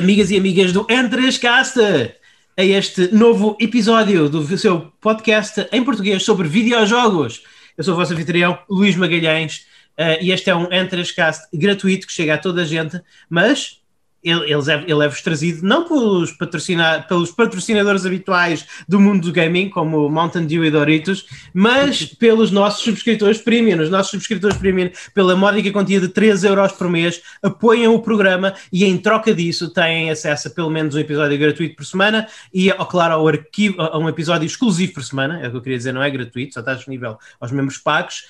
amigas e amigas do N3Cast, a este novo episódio do seu podcast em português sobre videojogos. Eu sou o vosso anfitrião, Luís Magalhães, uh, e este é um N3Cast gratuito que chega a toda a gente, mas ele, ele é-vos trazido não pelos, patrocina, pelos patrocinadores habituais do mundo do gaming, como Mountain Dew e Doritos, mas pelos nossos subscritores premium. Os nossos subscritores premium, pela módica quantia de 3 euros por mês, apoiam o programa e em troca disso têm acesso a pelo menos um episódio gratuito por semana e, claro, ao arquivo, a um episódio exclusivo por semana, é o que eu queria dizer, não é gratuito, só está disponível aos membros pagos.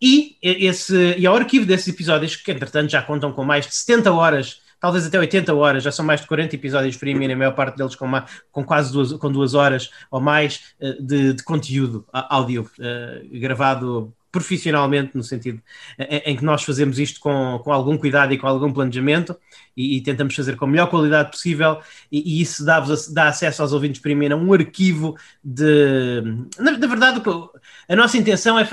E, esse, e ao arquivo desses episódios, que entretanto já contam com mais de 70 horas talvez até 80 horas, já são mais de 40 episódios premium, a maior parte deles com, uma, com quase duas, com duas horas ou mais uh, de, de, conteúdo áudio uh, gravado profissionalmente, no sentido em, em, que nós fazemos isto com, com algum cuidado e com algum planejamento e, e tentamos fazer com a melhor qualidade possível e, e isso dá, dá acesso aos ouvintes premium a um arquivo de... Na, na verdade, a nossa intenção é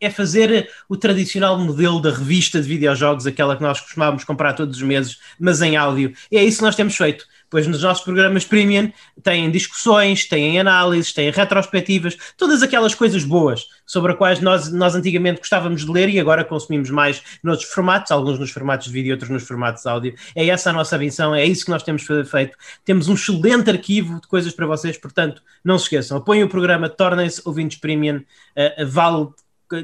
é fazer o tradicional modelo da revista de videojogos, aquela que nós costumávamos comprar todos os meses, mas em áudio. E é isso que nós temos feito. Pois nos nossos programas premium têm discussões, têm análises, têm retrospectivas, todas aquelas coisas boas sobre as quais nós, nós antigamente gostávamos de ler e agora consumimos mais noutros formatos, alguns nos formatos de vídeo, outros nos formatos de áudio. É essa a nossa missão, é isso que nós temos feito. Temos um excelente arquivo de coisas para vocês, portanto, não se esqueçam, apoiem o programa, tornem-se ouvintes premium, uh, vale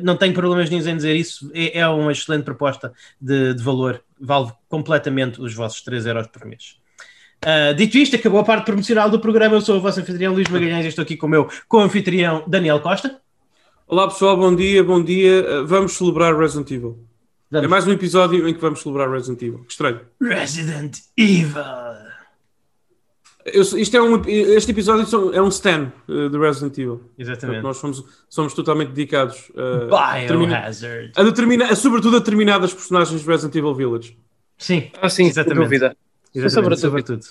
não tenho problemas nenhum em dizer isso, é, é uma excelente proposta de, de, valor, vale completamente os vossos 3 euros por mês. Uh, dito isto, acabou a parte promocional do programa. Eu sou o vosso anfitrião Luís Magalhães e estou aqui com o meu co-anfitrião Daniel Costa. Olá pessoal, bom dia, bom dia. Vamos celebrar Resident Evil. Vamos. É mais um episódio em que vamos celebrar Resident Evil. Que estranho. Resident Evil. Eu, isto é um, este episódio é um stand uh, de Resident Evil. Exatamente. Portanto, nós somos, somos totalmente dedicados uh, Biohazard. A, determina, a, sobretudo a determinadas personagens de Resident Evil Village. Sim, ah, sim, exatamente. dúvida. Exatamente, sobretudo.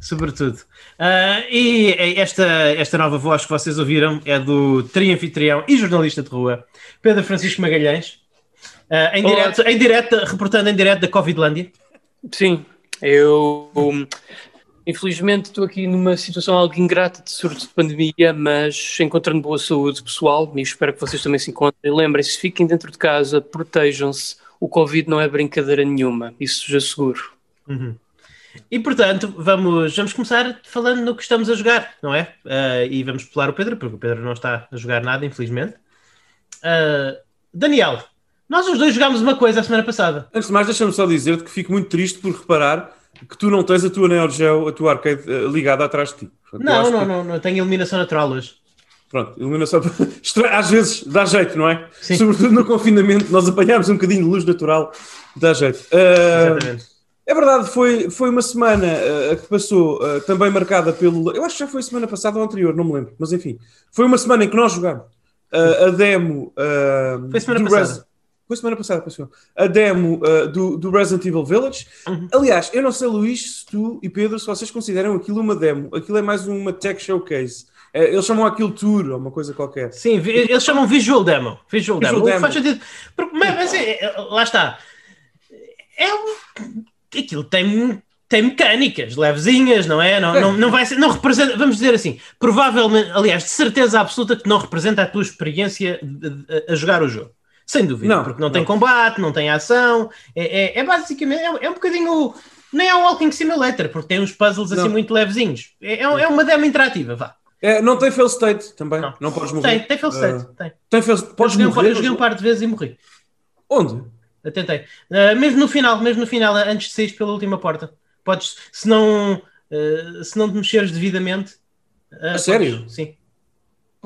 Sobretudo. Uh, e esta, esta nova voz que vocês ouviram é do trianfitrião e jornalista de rua, Pedro Francisco Magalhães, uh, em, direto, em direto, reportando em direto da Covidlândia. Sim, eu Infelizmente estou aqui numa situação algo ingrata de surto de pandemia, mas encontrando boa saúde pessoal e espero que vocês também se encontrem. Lembrem-se, fiquem dentro de casa, protejam-se. O Covid não é brincadeira nenhuma, isso já seguro. Uhum. E portanto, vamos, vamos começar falando no que estamos a jogar, não é? Uh, e vamos pular o Pedro, porque o Pedro não está a jogar nada, infelizmente. Uh, Daniel, nós os dois jogámos uma coisa a semana passada. Antes de mais, deixa-me só dizer-te que fico muito triste por reparar que tu não tens a tua Neo Geo, a tua arcade uh, ligada atrás de ti. Portanto, não, não, que... não, não, tenho iluminação natural hoje. Pronto, iluminação. Às vezes dá jeito, não é? Sim. Sobretudo no confinamento, nós apanhámos um bocadinho de luz natural, dá jeito. Uh, Exatamente. É verdade, foi, foi uma semana uh, que passou uh, também marcada pelo. Eu acho que já foi semana passada ou anterior, não me lembro, mas enfim. Foi uma semana em que nós jogámos uh, a demo. foi semana passada. Res... Foi semana passada, passou. A demo uh, do, do Resident Evil Village. Uhum. Aliás, eu não sei, Luís, se tu e Pedro, se vocês consideram aquilo uma demo. Aquilo é mais uma tech showcase. É, eles chamam aquilo tour ou uma coisa qualquer. Sim, eles chamam visual demo. Visual, visual demo. demo. Faz sentido. Mas, mas é, lá está. É um, aquilo tem tem mecânicas levezinhas, não é? Não, não, não vai ser, não representa, vamos dizer assim, provavelmente, aliás, de certeza absoluta que não representa a tua experiência de, de, a jogar o jogo. Sem dúvida, não, porque não, não, tem combate, não tem ação, é, é, é basicamente, é, é, um bocadinho, nem é um walking simulator, porque tem uns puzzles assim muito levezinhos. É, é, é uma demo interativa, vá. É, não tem fail state também, não, não podes morrer. Tem, tem fail state, uh, tem. Tem fail, podes eu morrer? eu joguei um par de vezes e morri. Onde? Eu tentei. Uh, mesmo no final, mesmo no final, antes de sair pela última porta. Podes, se não, uh, se não te mexeres devidamente... Uh, sério? Podes, sim.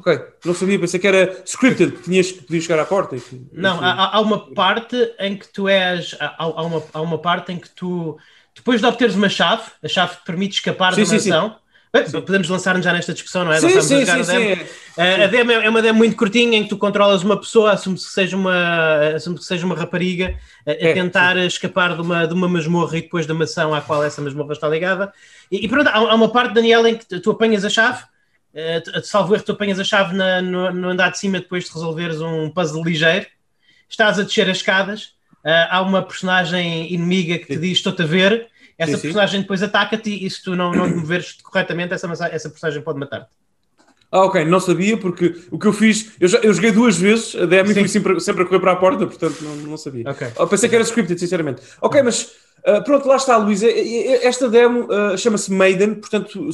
Ok, não sabia, pensei que era scripted, que tinhas que podias chegar à porta. Que, não, há, há, uma parte em que tu és. Há, há, uma, há uma parte em que tu, depois de obteres uma chave, a chave te permite escapar sim, da mansão. Bem, podemos lançar-nos já nesta discussão, não é? Sim, sim, sim, sim, a, a demo é uma demo muito curtinha em que tu controlas uma pessoa, assume-se que seja uma, assume que seja uma rapariga, a, a é, tentar sim. escapar de uma, de uma masmorra e depois da mansão à qual essa masmorra está ligada. E, e pronto, há, há uma parte, Daniel, em que tu apanhas a chave Uh, salvo erro, tu apanhas a chave na, no, no, andar de cima depois de resolveres um puzzle ligeiro. Estás a descer as escadas. Uh, há uma personagem inimiga que te diz: Estou-te a ver. essa Sim, sim. personagem depois ataca-te e se tu não, não te moveres corretamente, essa, essa personagem pode matar-te. Ah, ok, não sabia, porque o que eu fiz, eu, já, eu joguei duas vezes a DM e Sim. fui sempre, sempre a correr para a porta, portanto não, não sabia. Ok. Eu pensei que era scripted, sinceramente. Ok, mas ah, pronto, lá está, Luís. É- é- é- Esta demo ah, chama-se Maiden, portanto,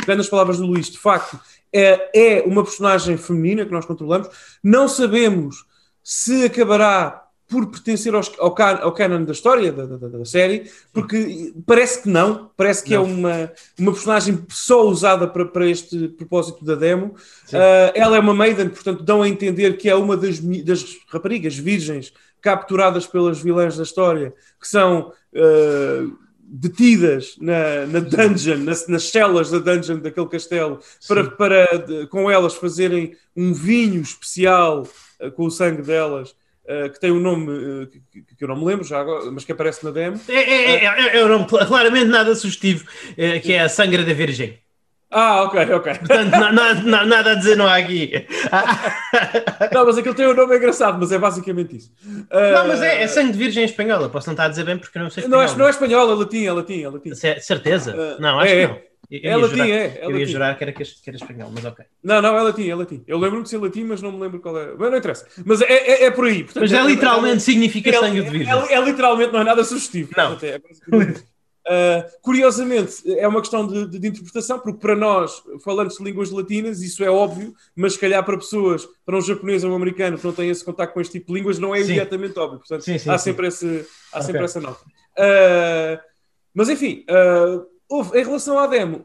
pegando as palavras do Luís, de facto, é, é uma personagem feminina que nós controlamos. Não sabemos se acabará por pertencer aos- ao, ao canon da história da, da- da- série, porque parece que não, parece que Não. é uma, uma personagem só usada para, para este propósito da demo. Ah, ela é uma maiden, portanto, dão a entender que é uma das, das raparigas virgens capturadas pelas vilãs da história, que são ah, detidas na, na dungeon, nas, nas celas da dungeon daquele castelo, para, para de- com elas fazerem um vinho especial ah, com o sangue delas. Ah, que tem um nome ah, que, eu não me lembro já agora, mas que aparece na demo. É, é, é, é, é um nome cl- claramente nada sugestivo, é, que é a Sangra da Virgem. Ah, ok, ok. Portanto, na- na- na- nada a dizer não há aqui. Não, mas aquele tem um nome engraçado, mas é basicamente isso. Não, mas é, é sangue de virgem em espanhola. Posso não estar a dizer bem porque não sei Não espanhol. é, não é espanhol, é latim, é latim, é latim. Ce- Certeza? Não, acho que não. Eu, É ia latim, é. é eu ia latim. jurar que era, que era espanhol, mas ok. Não, não, é latim, é latim. Eu lembro-me de ser latim, mas não me lembro qual é. Mas não interessa. Mas é, é, é por aí. Portanto, Mas é literalmente significa é, sangue de é, virgem. é, é literalmente, não é nada sugestivo. Não. Portanto, é Ah, curiosamente, é uma questão de, de- de interpretação, porque para nós, falantes de línguas latinas, isso é óbvio, mas se calhar para pessoas, para um japonês ou um americano que não têm esse contato com este tipo de línguas, não é Sim. imediatamente óbvio. Portanto, Sim, sim, há. Sempre, esse, há Ok. sempre essa nota. Ah, mas enfim, houve, em relação à demo,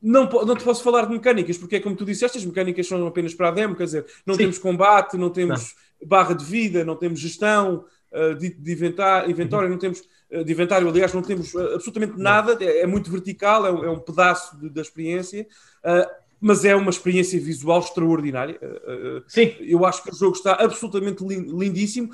não, não te posso falar de mecânicas, porque é como tu disseste, as mecânicas são apenas para a demo, quer dizer, não Sim. temos combate, não temos barra de vida, não temos gestão uh, de, de inventar, inventário, não temos uh, de inventário, aliás, não temos uh, absolutamente nada, é, é muito vertical, é um, é um pedaço de- da experiência, mas é uma experiência visual extraordinária. Sim, eu acho que o jogo está absolutamente lin- lindíssimo.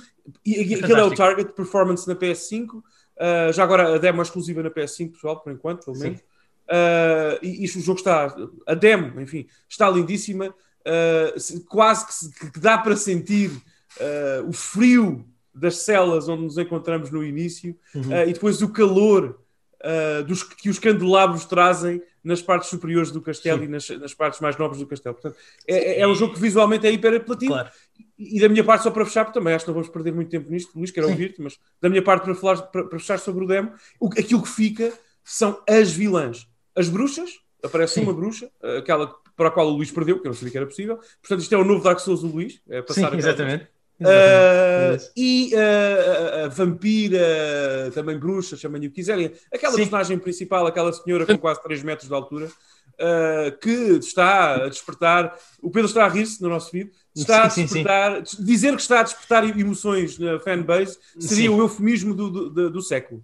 E, aquele é o target performance na PS5. Uh, já agora a demo é exclusiva na PS5, pessoal, por enquanto, pelo menos. Uh, e isto, o jogo está, a demo, enfim, está lindíssima. Uh, se- quase que, se- que dá para sentir o frio das celas onde nos encontramos no início Uhum. uh, e depois o calor dos, que os candelabros trazem nas partes superiores do castelo Sim. e nas, nas partes mais nobres do castelo. Portanto, é, é um jogo que visualmente é hiper apelativo. claro. E da minha parte, só para fechar, porque também acho que não vamos perder muito tempo nisto, Luís, quero ouvir-te, mas da minha parte, para, falar, para, para fechar sobre o demo, o, aquilo que fica são as vilãs. As bruxas, aparece Sim. uma bruxa, aquela para a qual o Luís perdeu, que eu não sabia que era possível. Portanto, isto é o novo Dark Souls do Luís. É passar Sim, exatamente. Uh, e uh, a, a vampira, também bruxa, chamem-lhe o que quiserem. Aquela Sim. personagem principal, aquela senhora com quase 3 metros de altura, uh, que está a despertar. O Pedro está a rir-se no nosso vídeo. Está Sim, a sim, sim. despertar. Dizer que está a despertar emoções na fanbase seria Sim. o eufemismo do, do, do- do século.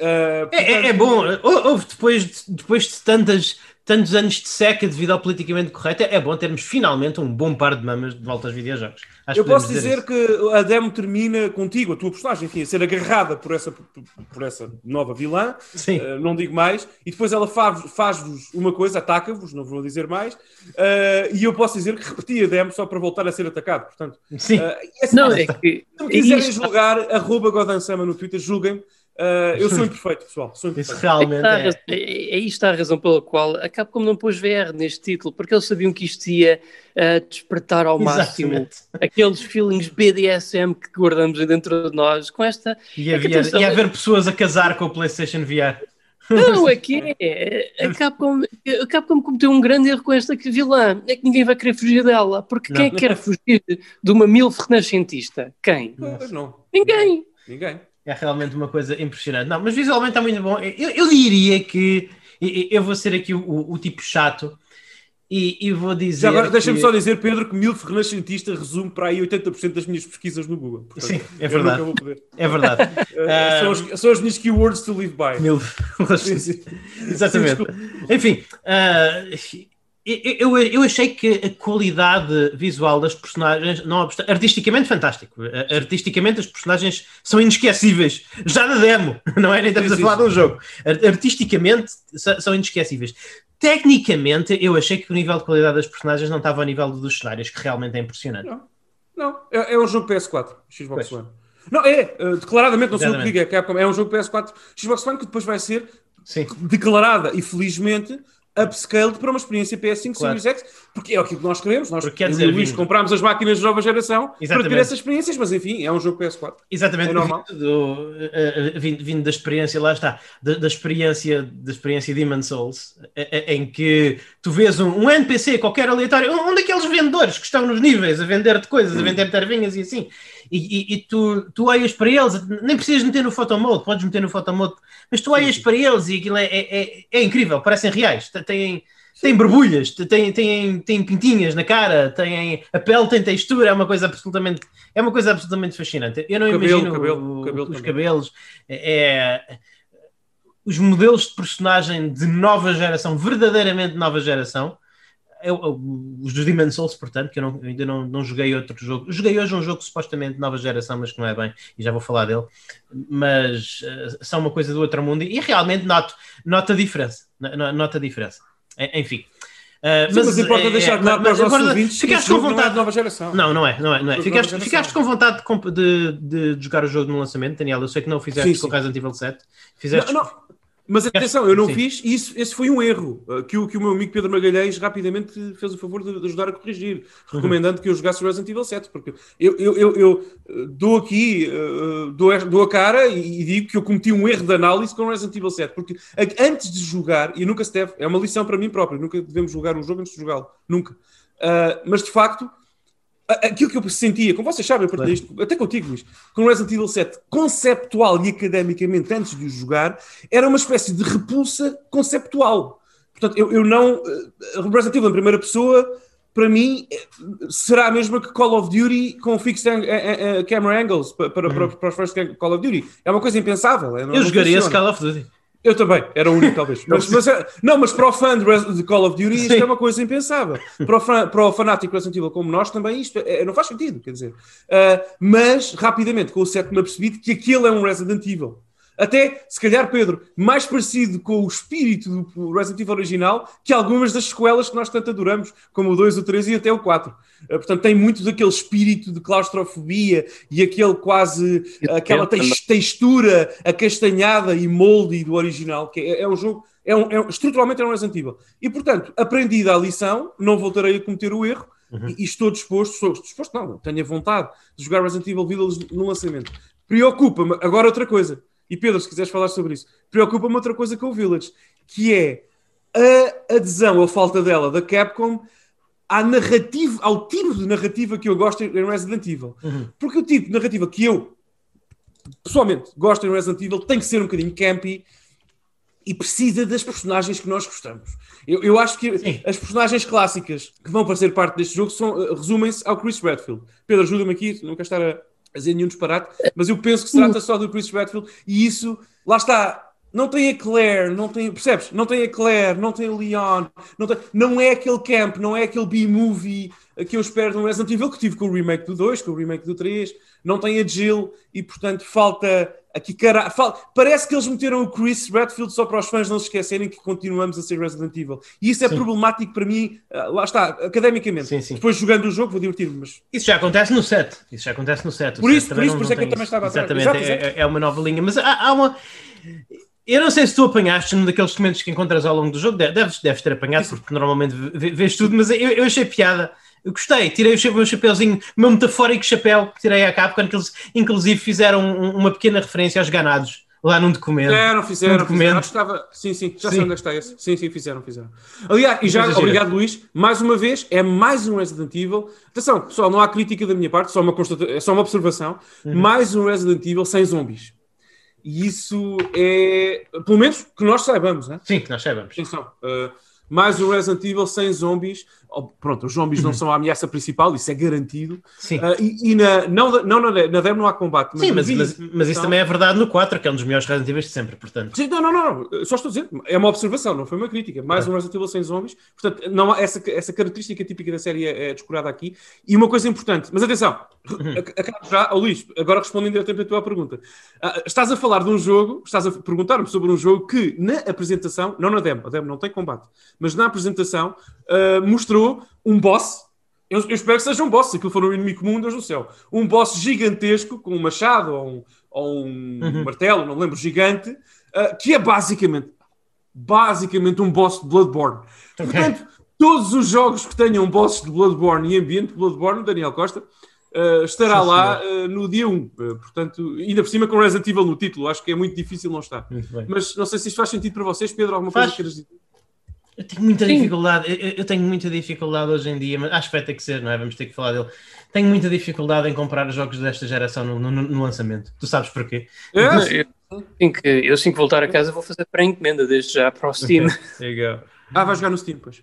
Uh, É, é- é portanto, bom, Hou- houve depois, de- depois de tantas, tantos anos de seca devido ao politicamente correto, é bom termos finalmente um bom par de mamas de volta aos videojogos. Acho Eu posso dizer isso. que a demo termina contigo, a tua personagem, enfim, a ser agarrada por essa, por essa nova vilã. Sim. Uh, não digo mais, e depois ela faz- faz-vos uma coisa, ataca-vos, não vou dizer mais, uh, e eu posso dizer que repeti a demo só para voltar a ser atacado. Portanto, Sim. uh, e assim, Não, é que. se me é quiserem julgar, arroba Godansama no Twitter, julguem-me. Uh, eu sou imperfeito, pessoal. Sou Isso imperfeito. realmente Está a é. raz- É, é, é isto a razão pela qual a Capcom não pôs VR neste título, porque eles sabiam que isto ia ah, despertar ao máximo Exatamente. aqueles feelings BDSM que guardamos dentro de nós com esta. E havia, atenção, e haver pessoas a casar com o PlayStation VR. Não, é que é. A Capcom, a Capcom cometeu um grande erro com esta vilã. É que ninguém vai querer fugir dela. Porque quem é que quer fugir de uma milf renascentista? Quem? Não. Ninguém. Ninguém. É realmente uma coisa impressionante. Não, mas visualmente está muito bom. Eu, eu diria que eu, vou ser aqui o, o- tipo chato e, e vou dizer. Já agora, deixa-me que- só dizer, Pedro, que Milf Renascentista resume para aí 80% das minhas pesquisas no Google. Portanto, Sim, é verdade. É verdade. Uh, são, as, são as minhas keywords to live by. Mil. Sim, sim. Exatamente. Enfim, ah, eu, eu, achei que a qualidade visual das personagens, não obstante, artisticamente fantástico. Artisticamente as personagens são inesquecíveis. Já na demo, não é? Nem estamos a falar de um jogo. Ar- Artisticamente são inesquecíveis. Tecnicamente, eu achei que o nível de qualidade das personagens não estava ao nível dos cenários, que realmente é impressionante. Não, é, é um jogo PS4, Xbox Pois. One. Não, é, uh, declaradamente, não sei o que digo, é é um jogo PS4 Xbox One que depois vai ser Sim. declarada e felizmente upscaled para uma experiência PS5 claro. Series X, porque é aquilo que nós queremos. Nós, porque, dizer, Luís, comprámos as máquinas de nova geração Exatamente. para ter essas experiências, mas enfim, é um jogo PS4. Exatamente, é normal. Vindo, uh, vindo, vindo, da experiência, lá está, da, da experiência da experiência Demon Souls, em que tu vês um, um, NPC qualquer aleatório, um, daqueles vendedores que estão nos níveis a vender-te coisas, a vender tervinhas e assim, e, e, e, tu, tu olhas para eles, nem precisas meter no photomode, podes meter no photomode, mas tu olhas para eles e aquilo é, é, é, é incrível, parecem reais, têm, têm borbulhas, têm, têm, têm pintinhas na cara, têm, a pele tem textura, é uma coisa absolutamente, é uma coisa absolutamente fascinante. Eu não cabelo, imagino cabelo, cabelo os cabelos, é, é, os modelos de personagem de nova geração, verdadeiramente nova geração, eu, eu, os dos Demon Souls, portanto, que eu, não, eu ainda não, não, joguei outro jogo. Joguei hoje um jogo supostamente nova geração, mas que não é bem, e já vou falar dele. Mas uh, são uma coisa do outro mundo e, e realmente noto, noto a diferença. Noto a diferença. Enfim. Uh, Sim, mas, mas importa é, deixar claro para os nossos ouvintes ficaste com vontade. Não é nova geração. Não, não é, não é. Não é. Ficaste, ficaste com vontade de, de, de, jogar o jogo no lançamento, Daniel. Eu sei que não o fizeste sim, com o Resident Evil 7. Fizeste... Não, não. Mas atenção, eu não Sim. fiz, isso, esse foi um erro uh, que, o, que o meu amigo Pedro Magalhães rapidamente fez o favor de, de ajudar a corrigir, recomendando que eu jogasse Resident Evil 7, porque eu, eu, eu, eu uh, dou aqui, uh, dou, dou a cara e, e, digo que eu cometi um erro de análise com Resident Evil 7, porque antes de jogar, e nunca se deve, é uma lição para mim próprio, nunca devemos jogar um jogo antes de jogá-lo, nunca. Uh, mas de facto, aquilo que eu sentia, como vocês sabem, claro. isto, até contigo, Luís, com o Resident Evil 7, conceptual e academicamente, antes de o jogar, era uma espécie de repulsa conceptual. Portanto, eu, eu não. Uh, Resident Evil em primeira pessoa, para mim, eh, será a mesma que Call of Duty com fixed ang uh, uh, camera angles para, para, uhum. para, os first Call of Duty. É uma coisa impensável. É, eu jogaria esse Call of Duty. Eu também, era o único, talvez. Mas, mas, é, não, mas para o fã de, Call of Duty isto Sim. é uma coisa impensável. Para o, fã, para o fanático Resident Evil como nós também isto é, não faz sentido, quer dizer. Uh, mas, rapidamente, com o 7 me apercebi que aquilo é um Resident Evil. Até, se calhar, Pedro, mais parecido com o espírito do Resident Evil original que algumas das sequelas que nós tanto adoramos, como o 2, o 3 e até o 4. Eh, portanto, tem muito daquele espírito de claustrofobia e aquele quase, aquela textura acastanhada e molde do original, que é, é um jogo, é um, é um, estruturalmente é um Resident Evil. E, portanto, aprendida a lição, não voltarei a cometer o erro, Uhum. E, estou disposto, estou disposto, não, tenho a vontade de jogar Resident Evil Village no lançamento. Preocupa-me agora outra coisa. E Pedro, se quiseres falar sobre isso, preocupa-me outra coisa com o Village, que é a adesão, a falta dela, da Capcom à narrativa, ao tipo de narrativa que eu gosto em Resident Evil. Uhum. Porque o tipo de narrativa que eu, pessoalmente, gosto em Resident Evil tem que ser um bocadinho campy e precisa das personagens que nós gostamos. Eu, eu acho que Sim. as personagens clássicas que vão fazer parte deste jogo uh, resumem-se ao Chris Redfield. Pedro, ajuda-me aqui, não quero estar a fazer nenhum disparate, mas eu penso que se trata só do Chris Redfield e isso, lá está, não tem a Claire, não tem, percebes? Não tem a Claire, não tem o Leon, não, tem, não é aquele camp, não é aquele B-movie que eu espero de um Resident Evil que tive com o remake do 2, com o remake do 3, não tem a Jill e portanto falta aqui cara, falta, parece que eles meteram o Chris Redfield só para os fãs não se esquecerem que continuamos a ser Resident Evil e isso é sim. problemático para mim, ah, lá está, academicamente. Sim, sim. Depois jogando o jogo vou divertir-me. Mas... Isso já acontece no set, isso já acontece no set. Por isso, por isso, por isso é que eu também estava Exatamente, atrás. Exatamente, é, é, uma nova linha, mas há, há uma eu não sei se tu apanhaste num daqueles documentos que encontras ao longo do jogo, deves, deves ter apanhado, porque normalmente vês tudo, mas eu, eu achei piada. Eu gostei, tirei o meu chapéuzinho, o meu metafórico chapéu que tirei à capa, quando eles inclusive fizeram uma pequena referência aos ganados lá num documento. Fizeram, fizeram, fizeram. Estava... Sim, sim, já sim. sei onde é está esse. Sim, sim, fizeram, fizeram. Aliás, e já, obrigado Luís, mais uma vez, é mais um Resident Evil. Atenção, pessoal, não há crítica da minha parte, só uma constata... é só uma observação. Uhum. Mais um Resident Evil sem zombies. E isso é, pelo menos que nós saibamos, né? Sim, que nós saibamos. Atenção, uh, mais um Resident Evil sem zombies. Oh, pronto, os zombies não uhum. são a ameaça principal, isso é garantido. Sim. Uh, e, e na, não, não, na, na demo não há combate. Mas Sim, mas, mas, mas, isso também é verdade no 4, que é um dos melhores Resident Evil de sempre, portanto. Sim, não, não, não, só estou a dizer, é uma observação, não foi uma crítica. Mais é. um Resident Evil sem zombies. Portanto, não, essa, essa característica típica da série é, é descurada aqui. E uma coisa importante, mas atenção, uhum. acabo já, oh, Luís, agora respondendo diretamente a tua pergunta. Uh, estás a falar de um jogo, estás a perguntar-me sobre um jogo que na apresentação, não na demo, a demo não tem combate, mas na apresentação uh, mostrou um boss Eu, eu, espero que seja um boss, se aquilo for um inimigo comum, Deus do céu. Um boss gigantesco, com um machado ou um, ou um uhum. martelo, não lembro, gigante, uh, que é basicamente, basicamente um boss de Bloodborne. Okay. Portanto, todos os jogos que tenham um boss de Bloodborne e ambiente de Bloodborne, Daniel Costa, uh, estará Sim, lá uh, no dia 1. portanto, ainda por cima com Resident Evil no título, acho que é muito difícil não estar. Mas não sei se isto faz sentido para vocês, Pedro, alguma faz. coisa que queiras dizer? Eu tenho muita Sim. dificuldade, eu, eu, tenho muita dificuldade hoje em dia, mas acho que vai ter que ser, não é? Vamos ter que falar dele. Tenho muita dificuldade em comprar jogos desta geração no, no, no lançamento. Tu sabes porquê? É? Eu, assim que, eu assim que voltar a casa vou fazer pré-encomenda desde já para o Steam. Okay. Ah, vai jogar no Steam, pois.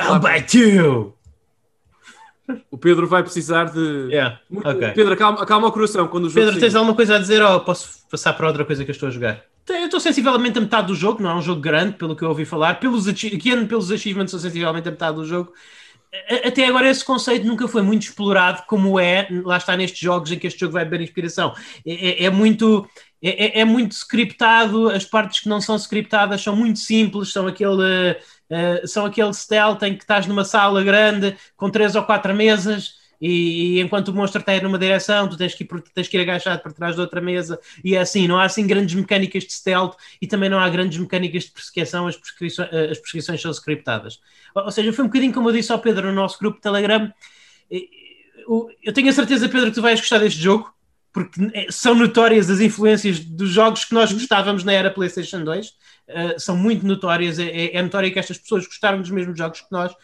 I'll buy you! O Pedro vai precisar de. Yeah. Okay. Pedro, acalma, acalma o coração quando o jogo. Pedro, tens alguma coisa a dizer ou posso passar para outra coisa que eu estou a jogar? Eu estou sensivelmente a metade do jogo, não é um jogo grande, pelo que eu ouvi falar. Pelos, ano pelos achievements, sou sensivelmente a metade do jogo. Até agora, esse conceito nunca foi muito explorado, como é, lá está nestes jogos em que este jogo vai beber inspiração. É, é, é muito. É, é, muito scriptado, as partes que não são scriptadas são muito simples, são aquele, uh, são aquele stealth em que estás numa sala grande com três ou quatro mesas e, e, enquanto o monstro está numa direção, tu tens que, ir, tens que ir agachado para trás de outra mesa, e é assim, não há assim grandes mecânicas de stealth e também não há grandes mecânicas de perseguição, as perseguições, eh, as perseguições são scriptadas. Ou, ou seja, foi um bocadinho como eu disse ao Pedro no nosso grupo de Telegram. Eu tenho a certeza, Pedro, que tu vais gostar deste jogo, porque é, são notórias as influências dos jogos que nós gostávamos na era PlayStation 2. Uh, eh, são muito notórias, é, é, é notório que estas pessoas gostaram dos mesmos jogos que nós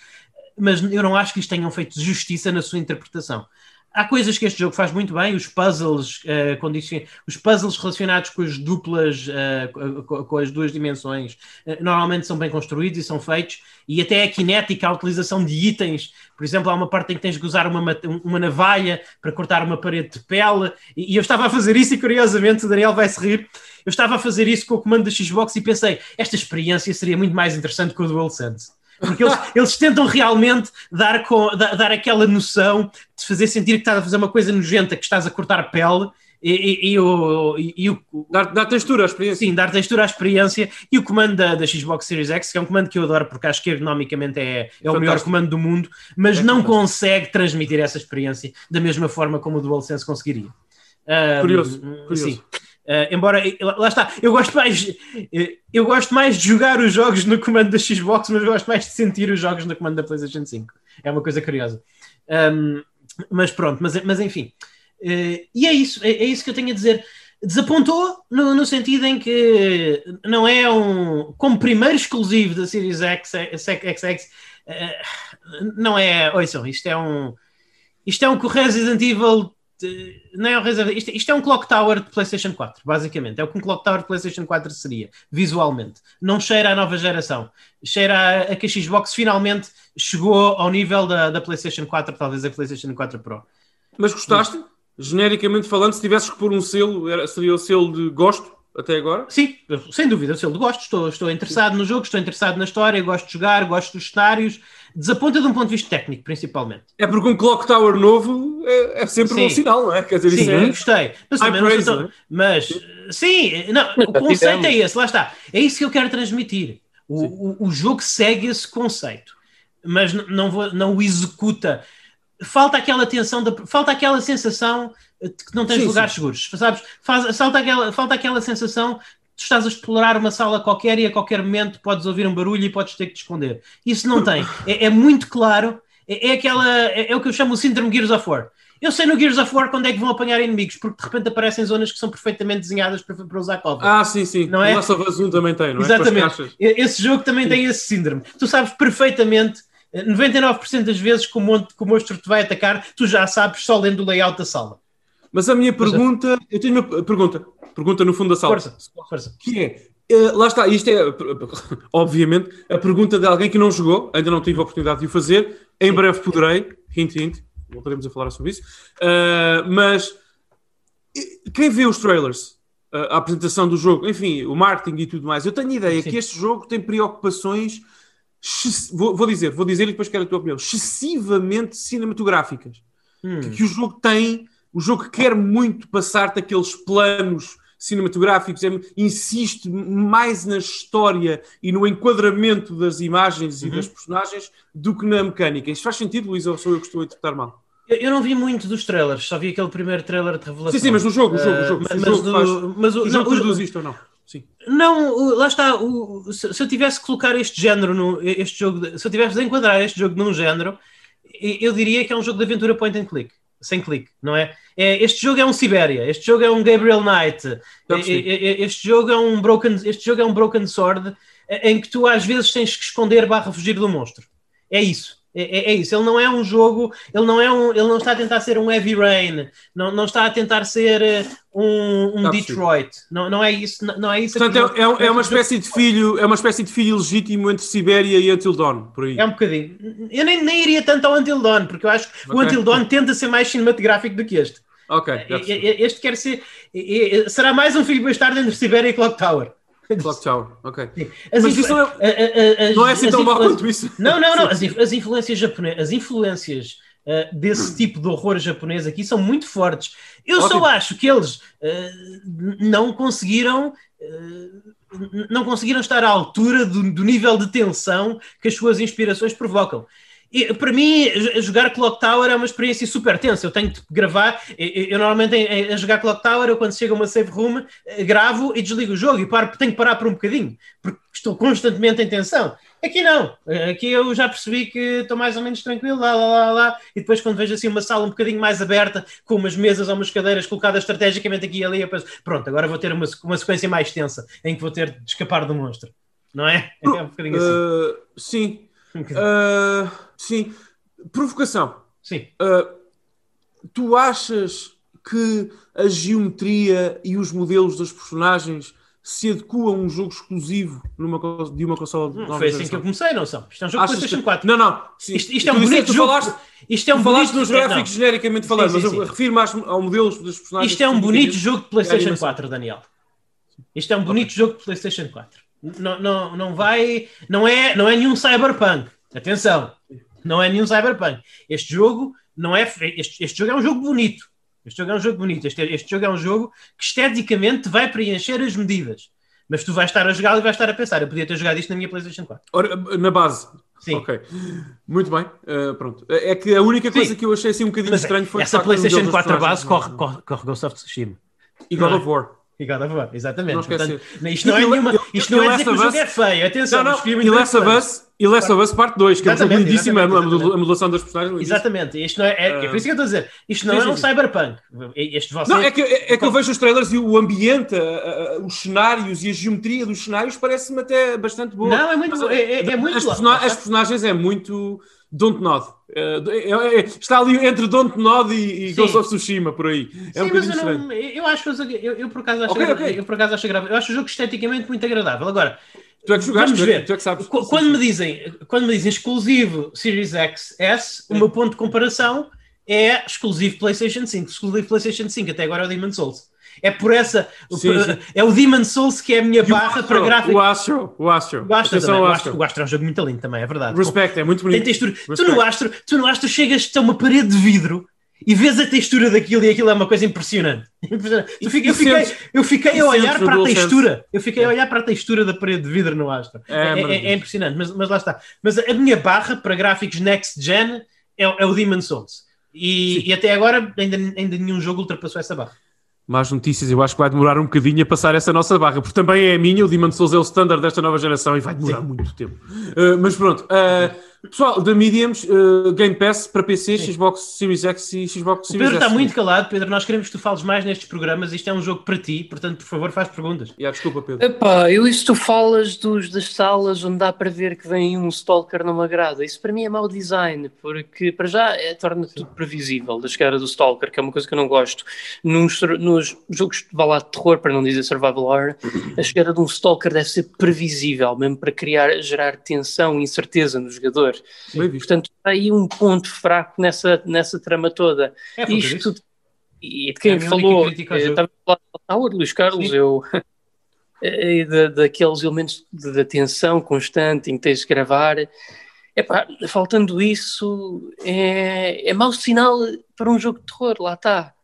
mas eu não acho que lhes tenham feito justiça na sua interpretação. Há coisas que este jogo faz muito bem, os puzzles, uh, os puzzles relacionados com as duplas, uh, com, com, as duas dimensões, uh, normalmente são bem construídos e são feitos, e até a cinética, a utilização de itens, por exemplo, há uma parte em que tens que usar uma, uma navalha para cortar uma parede de pele, e, e eu estava a fazer isso, e curiosamente o Daniel vai se rir, eu estava a fazer isso com o comando da Xbox e pensei, esta experiência seria muito mais interessante que o DualSense. Porque eles, eles tentam realmente dar, com, dar, dar, aquela noção de fazer sentir que estás a fazer uma coisa nojenta, que estás a cortar pele. E, e, e, o, e, o, dar, dar textura à experiência. Sim, dar textura à experiência. E o comando da, da Xbox Series X, que é um comando que eu adoro porque acho que ergonomicamente é, é o melhor comando do mundo, mas é não fantástico. consegue transmitir essa experiência da mesma forma como o DualSense conseguiria. Um, curioso, curioso. Sim. Uh, embora, lá está, eu gosto mais eh, eu gosto mais de jogar os jogos no comando da Xbox, mas gosto mais de sentir os jogos no comando da PlayStation 5. É uma coisa curiosa. Um, mas pronto, mas, mas enfim. Uh, e é isso, é, é, isso que eu tenho a dizer. Desapontou no, no, sentido em que não é um. Como primeiro exclusivo da Series X, uh, não é. Ouçam, isto é um. Isto é um Resident Evil não é um isto, isto, é um Clock Tower de PlayStation 4, basicamente. É o que um Clock Tower de PlayStation 4 seria, visualmente. Não cheira à nova geração. Cheira a, a que a Xbox finalmente chegou ao nível da, da PlayStation 4, talvez a PlayStation 4 Pro. Mas gostaste? Mas, Genericamente falando, se tivesses que pôr um selo, era, seria o selo de gosto até agora? Sim, sem dúvida, o selo de gosto. Estou, estou interessado Sim. no jogo, estou interessado na história, gosto de jogar, gosto dos cenários Desaponta de um ponto de vista técnico, principalmente. É porque um Clock Tower novo é, é sempre sim. um sinal, não é? Quer dizer, sim, é... gostei. Mas, também praise, não tão... mas sim, não, o conceito é esse, lá está. É isso que eu quero transmitir. O, o, o, jogo segue esse conceito, mas não, vou, não o executa. Falta aquela tensão, de, falta aquela sensação de que não tens sim, lugares sim. seguros, sabes? Faz, falta, aquela, falta aquela sensação tu estás a explorar uma sala qualquer e a qualquer momento podes ouvir um barulho e podes ter que te esconder. Isso não tem. É, é muito claro. É, é aquela. É, é, o que eu chamo o síndrome Gears of War. Eu sei no Gears of War quando é que vão apanhar inimigos, porque de repente aparecem zonas que são perfeitamente desenhadas para, para usar cover. Ah, sim, sim. Não é? O Last of Us 1 também tem, não é? Exatamente. Esse jogo também sim. tem esse síndrome. Tu sabes perfeitamente 99% das vezes que o, monte, que o monstro te vai atacar, tu já sabes só lendo o layout da sala. Mas a minha pergunta, eu tenho uma pergunta, pergunta no fundo da sala. Força, força. Que é, uh, lá está, isto é, obviamente, a pergunta de alguém que não jogou, ainda não tive a oportunidade de o fazer, em breve poderei, hint, hint, voltaremos a falar sobre isso, uh, mas quem vê os trailers, uh, a apresentação do jogo, enfim, o marketing e tudo mais, eu tenho ideia Sim. que este jogo tem preocupações, vou, vou, dizer, vou dizer e depois quero a tua opinião, excessivamente cinematográficas. Hum. Que, que o jogo tem o jogo quer muito passar-te aqueles planos cinematográficos, é, insiste mais na história e no enquadramento das imagens e Uhum. das personagens do que na mecânica. Isto faz sentido, Luís, ou sou eu que estou a interpretar mal? Eu, não vi muito dos trailers, só vi aquele primeiro trailer de revelação. Sim, sim, mas no jogo, o jogo, o jogo. Ah, se o mas, jogo do- faz- mas o, O não, jogo produz isto ou não? Sim. Não, lá está. o- se, se eu tivesse que colocar este género, no, este jogo, se eu tivesse de enquadrar este jogo num género, e- eu diria que é um jogo de aventura point and click, sem clique, não é? é este jogo é um Sibéria, este jogo é um Gabriel Knight, percebi. e- e- este jogo é um Broken, este jogo é um Broken Sword, em que tu às vezes tens que esconder barra fugir do monstro. É isso. É, é- é isso, ele não é um jogo, ele não é um, ele não está a tentar ser um Heavy Rain, não, não está a tentar ser eh, um, um. Detroit, não, não é isso, não, é isso. Portanto, é, é- é uma espécie de filho, é uma espécie de filho legítimo entre Sibéria e Until Dawn, por aí. É um bocadinho. Eu nem, nem iria tanto ao Until Dawn, porque eu acho que o Ok. Until Dawn tenta ser mais cinematográfico do que este. Ok, já E- percebi. e- Este quer ser. Será mais um filho bastardo entre Sibéria e Clock Tower. Clock Tower, ok. As Mas isso não é- Não é as- assim as tão mau influ- quanto isso. Não, não, não. As, as influências japonesas, as influências ah, desse tipo de horror japonês aqui são muito fortes. Eu Ótimo. só acho que eles n- não conseguiram. n- não conseguiram estar à altura do, do nível de tensão que as suas inspirações provocam. E, para mim, jogar Clock Tower é uma experiência super tensa. Eu tenho de gravar. Eu, eu- normalmente, a jogar Clock Tower, eu quando chego a uma save room, eh, gravo e desligo o jogo e paro, tenho que parar por um bocadinho, porque estou constantemente em tensão. Aqui não. Aqui eu já percebi que estou mais ou menos tranquilo, lá, lá, lá, lá. E depois, quando vejo assim uma sala um bocadinho mais aberta, com umas mesas ou umas cadeiras colocadas estrategicamente aqui e ali, eu penso, pronto, agora vou ter uma, uma sequência mais tensa em que vou ter de escapar do monstro. Não é? É um bocadinho assim. Uh, sim, Um bocadinho. Uh, sim. Provocação. Sim. Uh, tu achas que a geometria e os modelos dos personagens se adequam a um jogo exclusivo numa, de uma consola de Não nova foi assim que eu comecei, não são? Isto é um jogo de Achas PlayStation que- 4. Não, não. Sim. Isto, isto é um disseste- bonito jogo. Falaste, Isto é um falaste bonito nos é, não. gráficos genericamente falando, Sim, sim, mas eu refiro mais ao modelo dos personagens. Isto é um bonito especificamente. jogo de PlayStation animação. 4, Daniel. Isto é um bonito jogo de PlayStation 4. Não, não, não vai. Não é, não é nenhum Cyberpunk. Atenção. Não é nenhum Cyberpunk. Este jogo não é. Este, este jogo é um jogo bonito. Este jogo é um jogo bonito. Este, este jogo é um jogo que esteticamente vai preencher as medidas. Mas tu vais estar a jogar e vais estar a pensar. Eu podia ter jogado isto na minha PlayStation 4. Ora, na base. Sim. Ok. Muito bem. Uh, pronto. É que a única coisa Sim. que eu achei assim um bocadinho Mas estranho foi essa PlayStation dos 4 base corre, corre, corre Ghost of Tsushima. E God é? of War. E God of War, exatamente. Não. Portanto, isto não é, nenhuma, isto não é dizer que o jogo é feio. Atenção, Não, não. E Last of. Us, e Last of Us Parte 2, que é Exatamente, lindíssimo, a modulação dos personagens. lindíssima. Exatamente, isto não é, é, é por isso que eu estou a dizer, isto não é um cyberpunk. Este você, Não, é que, é, é que eu vejo os trailers e o ambiente, os cenários e a geometria dos cenários parece-me até bastante boa. Não, é muito, é, é, é muito as, personagens é muito Don't Nod. É- é- está ali entre Don't Nod e, e. Ghost of Tsushima, por aí. É um Sim, mas bocadinho eu, não, eu acho que o jogo- eu, eu por acaso acho Ok, agra- ok. eu por acaso acho agradável. Eu acho o jogo esteticamente muito agradável. Agora, Tu é que jogaste, vamos ver. tu é que sabes. Qu- quando me dizem, quando me dizem exclusivo Series X S, o meu ponto de comparação é exclusivo PlayStation 5. Exclusivo PlayStation 5 até agora é o Demon Souls. É por essa, Sim, sim. é o Demon Souls que é a minha barra para Astro, gráfico. O Astro, o Astro. O Astro, também, o, Astro. O Astro é um jogo muito lindo também, é verdade. Respect, é muito Tem bonito. textura. Tu no, Astro, tu no Astro chegas a uma parede de vidro e vês a textura daquilo e aquilo é uma coisa impressionante. Impressionante. Tu E- fica- e eu, fiquei, eu fiquei a olhar para a textura. Eu fiquei a olhar para a textura da parede de vidro no Astro. É É, é- é impressionante, mas, mas lá está. Mas a minha barra para gráficos next gen é, é o Demon Souls. E, e até agora ainda, ainda nenhum jogo ultrapassou essa barra. Más notícias, eu acho que vai demorar um bocadinho a passar essa nossa barra, porque também é a minha, o Demon Souls é o standard desta nova geração e vai demorar muito tempo. Uh, mas pronto, uh, pessoal, da Mediums, uh, Game Pass para PC, Sim. Xbox Series X e Xbox Series Pedro está muito calado. Pedro, nós queremos que tu fales mais nestes programas. Isto é um jogo para ti, portanto, por favor, faz perguntas. Yeah, desculpa, Pedro. Epá, eu isso tu falas dos, das salas onde dá para ver que vem um stalker não me agrada. Isso para mim é mau design, porque para já é, torna tudo previsível da chegada do stalker, que é uma coisa que eu não gosto. Nos, nos jogos de lá de terror, para não dizer survival horror, a chegada de um stalker deve ser previsível, mesmo para criar, gerar tensão e incerteza no jogador. Portanto, há aí um ponto fraco nessa, nessa trama toda. É Isto e de quem É falou, eh, estava a falar Tower, Luís Carlos, Sim. eu e da- daqueles elementos de, de atenção constante em que tens de gravar. Epá, faltando isso, é, é mau sinal para um jogo de terror, lá está.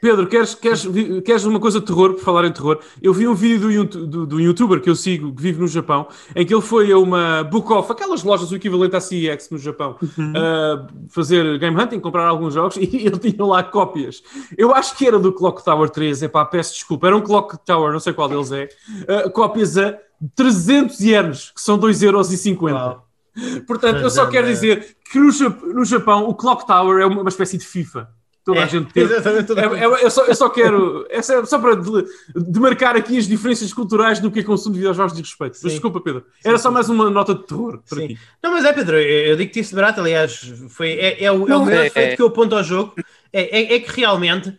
Pedro, queres, queres, queres uma coisa de terror, por falar em terror? Eu vi um vídeo do, do, do youtuber que eu sigo, que vive no Japão, em que ele foi a uma book off, aquelas lojas o equivalente à CEX no Japão, uhum. uh, fazer game hunting, comprar alguns jogos, e ele tinha lá cópias. Eu acho que era do Clock Tower 3, é pá, peço desculpa, era um Clock Tower, não sei qual deles é, uh, cópias a 300 ienes, que são 2,50€. Wow. Portanto, eu só quero dizer que no, no Japão o Clock Tower é uma espécie de FIFA toda é, a gente teve. Exatamente, é, é, eu, só, eu só quero, é só para demarcar de aqui as diferenças culturais do que é consumo de videojogos de respeito. Mas, desculpa, Pedro. Era sim, só sim. mais uma nota de terror para sim. ti. Não, mas é, Pedro, eu digo-te isso de barato, aliás, foi, é, é o, é o melhor efeito que eu aponto ao jogo. É, é, é, que realmente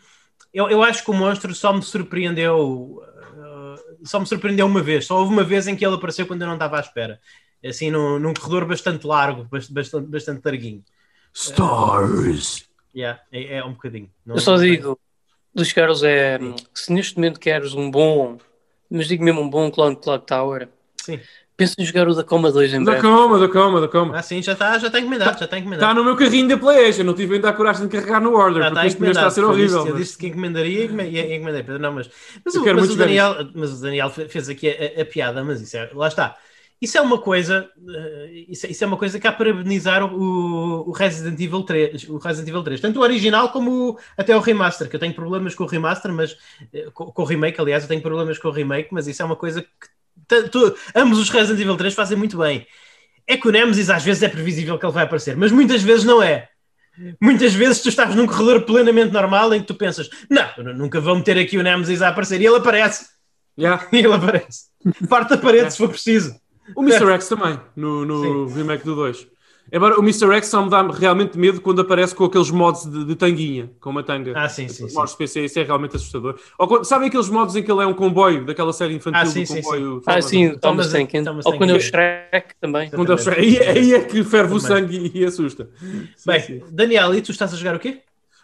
eu, eu acho que o monstro só me surpreendeu. Uh, só me surpreendeu uma vez. Só houve uma vez em que ele apareceu quando eu não estava à espera. Assim, num, num corredor bastante largo, bastante, bastante larguinho. Stars! Yeah, é, é um bocadinho. Não eu só digo, dos caros é se neste momento queres um bom, mas digo mesmo um bom Cloud Clock Tower, Sim. pensa em jogar o da Coma 2 em breve. Da Coma, da Coma, da Coma. Ah, sim, já está já tá encomendado, tá, já está encomendado. Está no meu carrinho da PlayStation, não tive ainda a coragem de carregar no order, já porque este mês está a ser horrível. Eu disse que encomendaria e encomendei, não, mas, mas, o, mas o Daniel, mas o Daniel fez aqui a, a, a piada, mas isso é, lá está isso é uma coisa, uh, isso, isso, é uma coisa que há para parabenizar o, o, Resident Evil 3, o Resident Evil 3, tanto o original como o, até o remaster, que eu tenho problemas com o remaster, mas uh, com, com, o remake, aliás, eu tenho problemas com o remake, mas isso é uma coisa que tanto, ambos os Resident Evil 3 fazem muito bem. É que o Nemesis às vezes é previsível que ele vai aparecer, mas muitas vezes não é. Muitas vezes tu estás num corredor plenamente normal em que tu pensas, não, nunca vão meter aqui o Nemesis a aparecer, e ele aparece. Yeah. E ele aparece. Parte da parede yeah. se for preciso. O Mr. X também, no, no remake do 2. Embora o Mr. X só me dá realmente medo quando aparece com aqueles mods de, de tanguinha, com uma tanga. Ah, sim, sim. Mods PC, isso é realmente assustador. Ou, quando, sabem aqueles mods em que ele é um comboio, daquela série infantil ah, sim, do comboio? Sim, ah, sim, Thomas, Thomas Tank. Ou quando é o Shrek também. Quando é o Shrek. Aí, aí é que ferve o sangue e, e assusta. Bem, sim. Daniel, e tu estás a jogar o quê?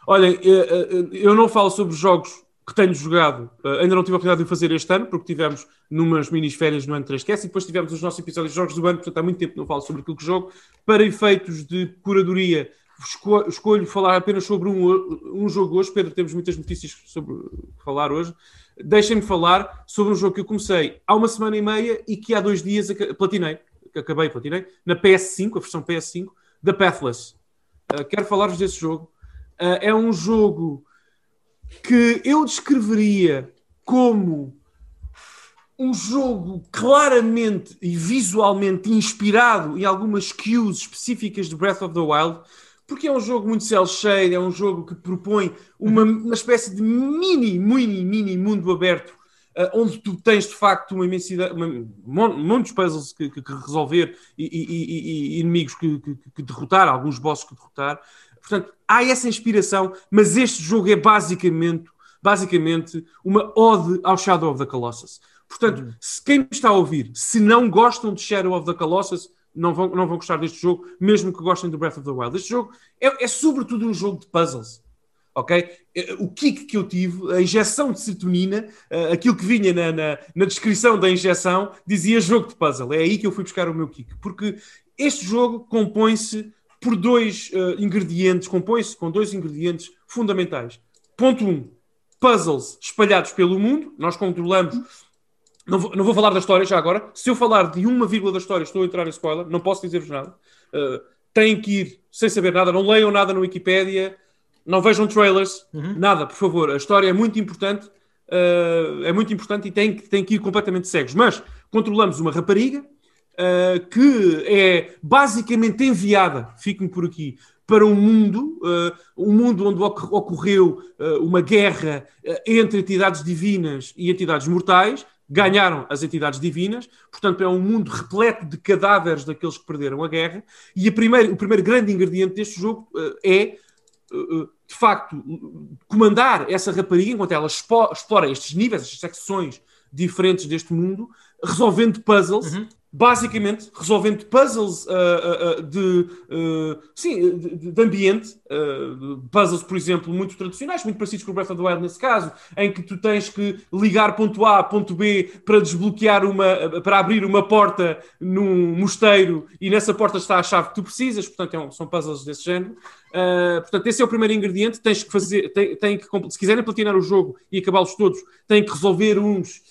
Olhem, eh, eh, eu não falo sobre jogos que tenho jogado, uh, ainda não tive a oportunidade de o fazer este ano, porque tivemos numas minis férias no ano 3QS e depois tivemos os nossos episódios de jogos do ano, portanto há muito tempo não falo sobre aquilo que jogo. Para efeitos de curadoria, esco escolho falar apenas sobre um, um jogo hoje. Pedro, temos muitas notícias sobre falar hoje. Deixem-me falar sobre um jogo que eu comecei há uma semana e meia e que há dois dias platinei, acabei, platinei, na PS5, a versão PS5, da Pathless. Uh, quero falar-vos desse jogo. Uh, é um jogo que eu descreveria como um jogo claramente e visualmente inspirado em algumas cues específicas de Breath of the Wild, porque é um jogo muito cel shade, é um jogo que propõe uma, uma espécie de mini, mini, mini mundo aberto, uh, onde tu tens de facto uma imensidade, uma, muitos puzzles que, que, que resolver e, e, e, e inimigos que, que, derrotar, alguns bosses que derrotar. Portanto, há essa inspiração, mas este jogo é basicamente, basicamente uma ode ao Shadow of the Colossus. Portanto, uhum. se quem me está a ouvir, se não gostam de Shadow of the Colossus, não vão, não vão gostar deste jogo, mesmo que gostem do Breath of the Wild. Este jogo é, é sobretudo um jogo de puzzles. Ok? É, o kick que eu tive, a injeção de serotonina, eh, aquilo que vinha na, na, na, descrição da injeção, dizia jogo de puzzle. É aí que eu fui buscar o meu kick. Porque este jogo compõe-se por dois uh, ingredientes, compõe-se com dois ingredientes fundamentais. Ponto 1. Um, puzzles espalhados pelo mundo. Nós controlamos. Não vou, não vou falar da história já agora. Se eu falar de uma vírgula da história, estou a entrar em spoiler. Não posso dizer-vos nada. Uh, têm que ir sem saber nada. Não leiam nada no Wikipedia. Não vejam trailers. Uhum. Nada, por favor. A história é muito importante. Uh, é muito importante e tem, tem que ir completamente cegos. Mas controlamos uma rapariga uh, que é basicamente enviada, fiquem por aqui, para um mundo, uh, um mundo onde ocorreu uh, uma guerra entre entidades divinas e entidades mortais, ganharam as entidades divinas, portanto é um mundo repleto de cadáveres daqueles que perderam a guerra, e a primeiro, o primeiro grande ingrediente deste jogo é, de facto, comandar essa rapariga enquanto ela explora estes níveis, estas secções diferentes deste mundo, resolvendo puzzles, uhum basicamente resolvendo puzzles uh, uh, de, uh, sim, de, de ambiente, puzzles, por exemplo, muito tradicionais, muito parecidos com o Breath of the Wild nesse caso, em que tu tens que ligar ponto A a ponto B para desbloquear uma, para abrir uma porta num mosteiro e nessa porta está a chave que tu precisas, portanto é um, são puzzles desse género. portanto, esse é o primeiro ingrediente. Tens que fazer, tem, tem que, se quiserem platinar o jogo e acabá-los todos, têm que resolver uns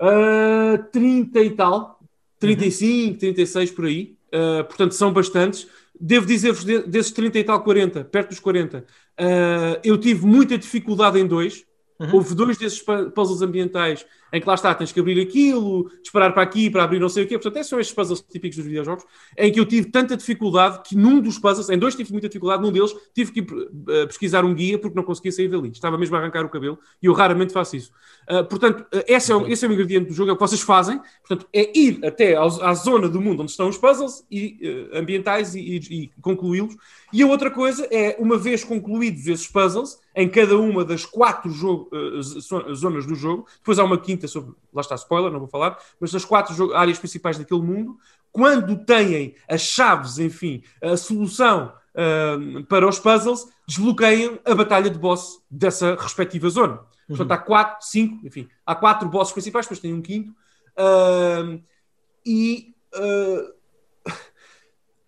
Uh, 30 e tal, 35, uhum. 36 por aí. Uh, portanto, são bastantes. Devo dizer-vos, de, desses 30 e tal, 40, perto dos 40, uh, ah, eu tive muita dificuldade em dois. Uhum. Houve dois desses puzzles ambientais em que lá está, tens que abrir aquilo, disparar para aqui, para abrir não sei o quê. Portanto, esses são estes puzzles típicos dos videojogos, em que eu tive tanta dificuldade que num dos puzzles, em dois tive muita dificuldade, num deles tive que uh, pesquisar um guia porque não conseguia sair dali. Estava mesmo a arrancar o cabelo e eu raramente faço isso. Uh, portanto, uh, esse, é o, esse é o ingrediente do jogo, é o que vocês fazem. Portanto, é ir até à zona do mundo onde estão os puzzles e, ambientais e, e, e concluí-los. E a outra coisa é, uma vez concluídos esses puzzles, em cada uma das quatro jogo, zonas do jogo, depois há uma quinta sobre, lá está spoiler, não vou falar, mas das quatro áreas principais daquele mundo, quando têm as chaves, enfim, a solução uh, para os puzzles, desbloqueiam a batalha de boss dessa respectiva zona. Uhum. Portanto, há quatro, cinco, enfim, há quatro bosses principais, depois tem um quinto, uh, e uh,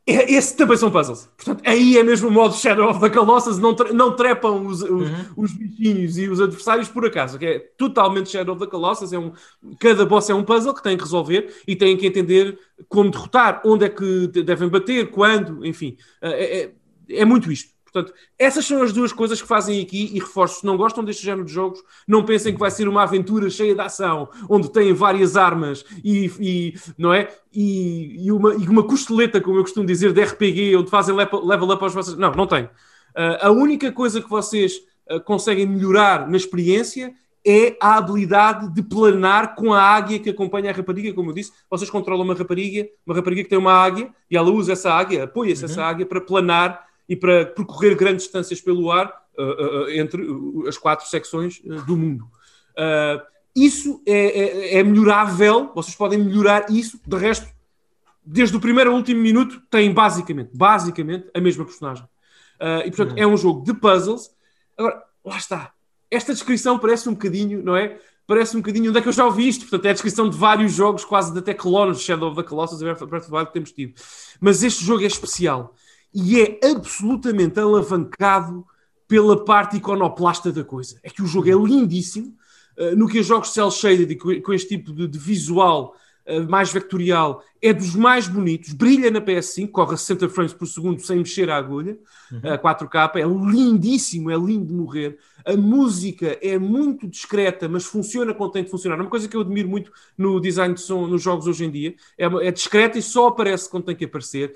esse também são puzzles. Portanto, aí é mesmo o modo Shadow of the Colossus, não, não trepam os, os, uhum. os, bichinhos e os adversários por acaso, que é totalmente Shadow of the Colossus. É um, cada boss é um puzzle que tem que resolver e têm que entender como derrotar, onde é que devem bater, quando, enfim. É, é, é muito isto. Portanto, essas são as duas coisas que fazem aqui e reforço, se não gostam deste género de jogos, não pensem que vai ser uma aventura cheia de ação, onde têm várias armas e, e não é? E, e, uma, e uma costeleta, como eu costumo dizer, de RPG, onde fazem level up aos vossos... Não, não tem. Uh, a única coisa que vocês uh, conseguem melhorar na experiência é a habilidade de planar com a águia que acompanha a rapariga, como eu disse. Vocês controlam uma rapariga, uma rapariga que tem uma águia, e ela usa essa águia, apoia-se uhum. essa águia para planar e para percorrer grandes distâncias pelo ar uh, uh, entre as quatro secções do mundo. isso é, é, é, melhorável, vocês podem melhorar isso, de resto, desde o primeiro ao último minuto, tem basicamente, basicamente a mesma personagem. e portanto, uhum. é um jogo de puzzles. Agora, lá está. Esta descrição parece um bocadinho, não é? Parece um bocadinho onde é que eu já ouvi isto. Portanto, é a descrição de vários jogos, quase até clones, Shadow of the Colossus e Breath of the Wild que temos tido. Mas este jogo é especial e é absolutamente alavancado pela parte iconoplasta da coisa. É que o jogo é lindíssimo, uh, no que os jogos cel shaded e com, este tipo de, de visual uh, mais vectorial é dos mais bonitos, brilha na PS5, corre a 60 frames por segundo sem mexer a agulha, uhum. uh, 4K, é lindíssimo, é lindo de morrer. A música é muito discreta, mas funciona quando tem de funcionar. É uma coisa que eu admiro muito no design de som nos jogos hoje em dia. É, é discreta e só aparece quando tem que aparecer.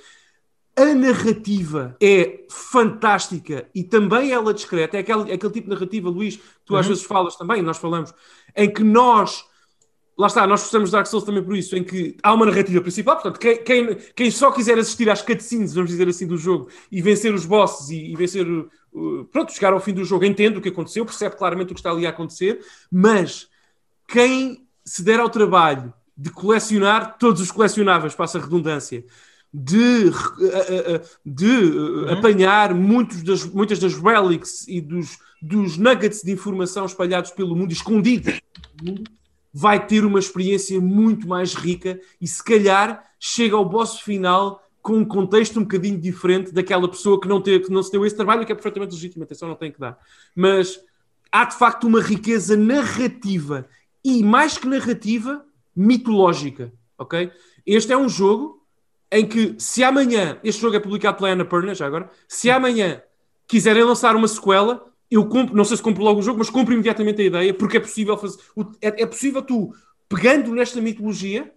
A narrativa é fantástica e também ela discreta. É aquele, é aquele tipo de narrativa, Luís, que tu uhum. às vezes falas também, nós falamos, em que nós. Lá está, nós gostamos de Dark Souls também por isso, em que há uma narrativa principal, portanto, quem, quem, quem só quiser assistir às cutscenes, vamos dizer assim, do jogo e vencer os bosses e, e vencer, uh, pronto, chegar ao fim do jogo, entende o que aconteceu, percebe claramente o que está ali a acontecer, mas quem se der ao trabalho de colecionar todos os colecionáveis, passa a redundância, de, eh, eh, de uhum. apanhar muitos das, muitas das relics e dos, dos nuggets de informação espalhados pelo mundo, escondidos vai ter uma experiência muito mais rica e se calhar chega ao boss final com um contexto um bocadinho diferente daquela pessoa que não, teve, que não se deu esse trabalho, que é perfeitamente legítimo, atenção, não tem que dar. Mas há de facto uma riqueza narrativa e mais que narrativa, mitológica, ok? Este é um jogo em que se amanhã, este jogo é publicado pela Annapurna já agora, se amanhã quiserem lançar uma sequela, eu compro, não sei se compro logo o jogo, mas compro imediatamente a ideia, porque é possível fazer, é, é possível tu, pegando nesta mitologia,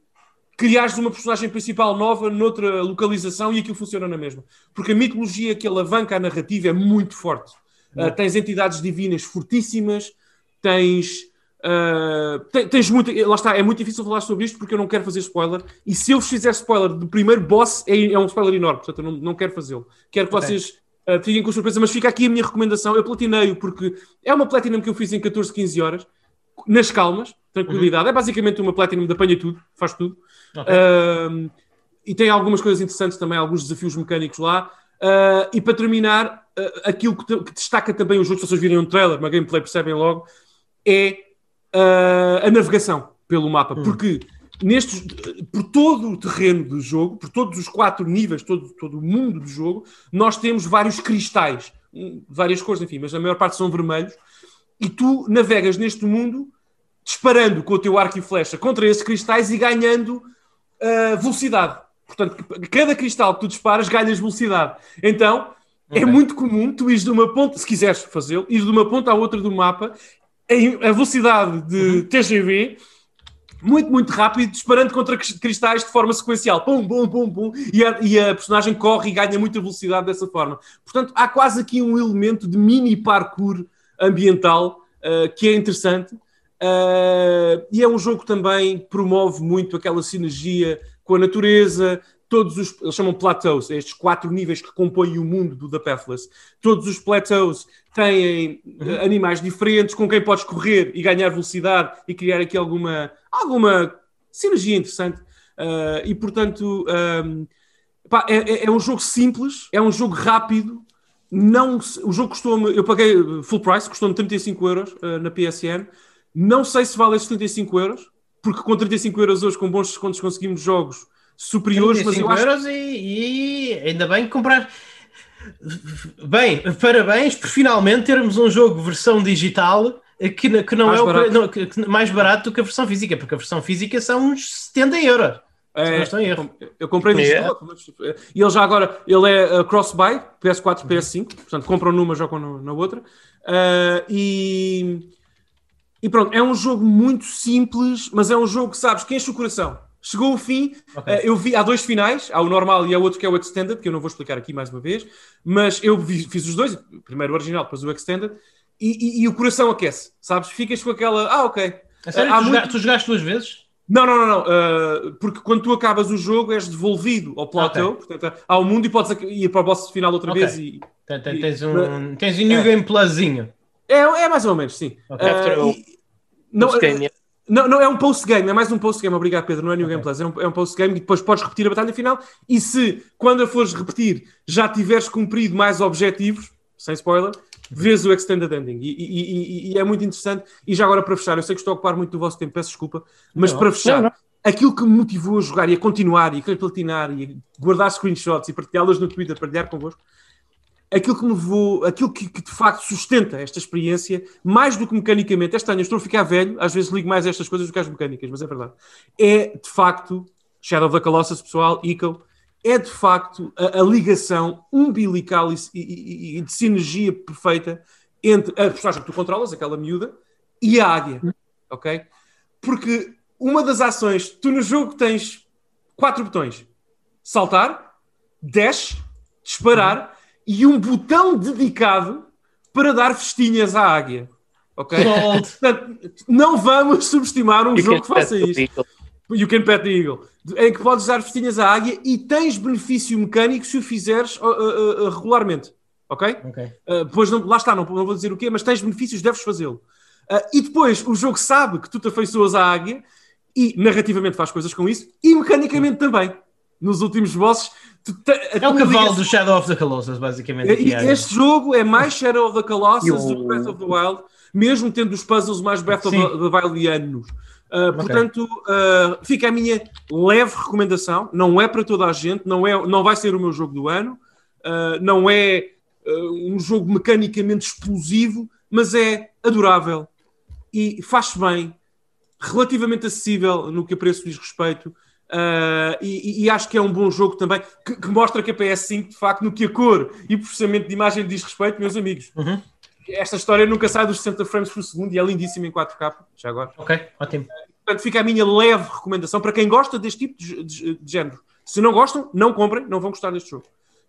criares uma personagem principal nova noutra localização e aquilo funciona na mesma. Porque a mitologia que alavanca a narrativa é muito forte. Uh, tens entidades divinas fortíssimas, tens Uh, tens muito, lá está, é muito difícil falar sobre isto porque eu não quero fazer spoiler. E se eu vos fizer spoiler do primeiro boss, é, é um spoiler enorme, portanto eu não, não quero fazê-lo. Quero que okay. vocês uh, fiquem com surpresa, mas fica aqui a minha recomendação. Eu platinei porque é uma platinum que eu fiz em 14, 15 horas, nas calmas. tranquilidade. Uhum. É basicamente uma Platinum de apanha tudo, faz tudo. Okay. Uh, e tem algumas coisas interessantes também, alguns desafios mecânicos lá. Uh, e para terminar, aquilo que, que, destaca também os outros, se vocês virem um trailer, uma gameplay percebem logo, é a navegação pelo mapa. Uhum. Porque nestes, por todo o terreno do jogo, por todos os quatro níveis, todo, todo o mundo do jogo, nós temos vários cristais, várias cores, enfim, mas a maior parte são vermelhos, e tu navegas neste mundo disparando com o teu arco e flecha contra esses cristais e ganhando uh, velocidade. Portanto, cada cristal que tu disparas ganhas velocidade. Então, é okay. é muito comum tu ires de uma ponta, se quiseres fazê-lo, ir de uma ponta à outra do mapa, a velocidade de uhum. TGV muito, muito rápido, disparando contra cristais de forma sequencial. Pum, pum, pum, pum. E a, e a, personagem corre e ganha muita velocidade dessa forma. Portanto, há quase aqui um elemento de mini parkour ambiental uh, que é interessante. Uh, e é um jogo que também promove muito aquela sinergia com a natureza, todos os, eles chamam plateaus, estes quatro níveis que compõem o mundo do The Pathless. Todos os plateaus têm uhum. animais diferentes com quem podes correr e ganhar velocidade e criar aqui alguma, alguma sinergia interessante. Uh, e portanto, um, pá, é, é, é, um jogo simples, é um jogo rápido. Não, o jogo custou-me, eu paguei full price, custou-me 35 euros uh, na PSN. Não sei se vale esses 35 euros, porque com 35 euros hoje, com bons descontos, conseguimos jogos superiores, mas eu acho... e, e ainda bem que comprar. Bem, parabéns por finalmente termos um jogo versão digital que, que não mais é barato. o não, que, mais barato do que a versão física, porque a versão física são uns 70 euros. É, eu comprei no yeah. e ele já agora ele é uh, cross-buy PS4, uhum. PS5, portanto compram numa, jogam na outra. Uh, e, e pronto, é um jogo muito simples, mas é um jogo que sabes que enche o coração. Chegou o fim, okay. uh, eu vi, há dois finais, há o normal e há outro que é o Extended, que eu não vou explicar aqui mais uma vez, mas eu vi, fiz os dois, primeiro o original, depois o Extended, e, e, e, o coração aquece, sabes? Ficas com aquela, ah, ok. É sério? Uh, tu, muito... tu jogaste duas vezes? Não, não, não, não. Uh, porque quando tu acabas o jogo és devolvido ao platô, okay. portanto, ao mundo e podes ir para o boss final outra okay. vez e, tens, um, tens um New é. Game Plusinho. É, é mais ou menos, sim. Okay. Uh, e, não, não, não, é um post-game, é mais um post-game, obrigado Pedro, não é New okay. Game Plus, é um, é um post-game e depois podes repetir a batalha final e se, quando a fores repetir, já tiveres cumprido mais objetivos, sem spoiler, vês o Extended Ending e, e, e, e, é muito interessante. E já agora para fechar, eu sei que estou a ocupar muito do vosso tempo, peço desculpa, mas não, para fechar, não. aquilo que me motivou a jogar e a continuar e a platinar e a guardar screenshots e partilhá-las no Twitter, partilhar convosco, aquilo que me levou, aquilo que, que, de facto sustenta esta experiência, mais do que mecanicamente, este ano eu estou a ficar velho, às vezes ligo mais a estas coisas do que às mecânicas, mas é verdade. É de facto Shadow the Colossus, pessoal, Ico, é de facto a, a ligação umbilical e, e, e, de sinergia perfeita entre a personagem que tu controlas, aquela miúda, e a águia, ok? Porque uma das ações, tu no jogo tens quatro botões: saltar, dash, disparar e um botão dedicado para dar festinhas à águia. Ok? Portanto, não vamos subestimar um you jogo que faça isto. You can pet the eagle. Em que podes dar festinhas à águia e tens benefício mecânico se o fizeres uh, uh, uh, regularmente. Ok? okay. depois, não, lá está, não, não, vou dizer o quê, mas tens benefícios, deves fazê-lo. e depois o jogo sabe que tu te afeiçoas à águia e narrativamente faz coisas com isso e mecanicamente também. Nos últimos bosses é o cavalo do Shadow of the Colossus, basicamente. Este jogo é mais Shadow of the Colossus do que Breath of the Wild, mesmo tendo os puzzles mais Breath Sim. of the Wildianos. Uh, okay. Portanto, uh, fica a minha leve recomendação. Não é para toda a gente, não, é, não vai ser o meu jogo do ano, uh, não é um jogo mecanicamente explosivo, mas é adorável e faz-se bem, relativamente acessível no que a preço diz respeito. Uh, e, e, acho que é um bom jogo também que, que, mostra que a PS5, de facto, no que a cor e processamento de imagem diz respeito, meus amigos. Uhum. Esta história nunca sai dos 60 frames por segundo e é lindíssima em 4K, já agora. Ok, ótimo. portanto, fica a minha leve recomendação para quem gosta deste tipo de, de, de género. Se não gostam, não comprem, não vão gostar deste jogo.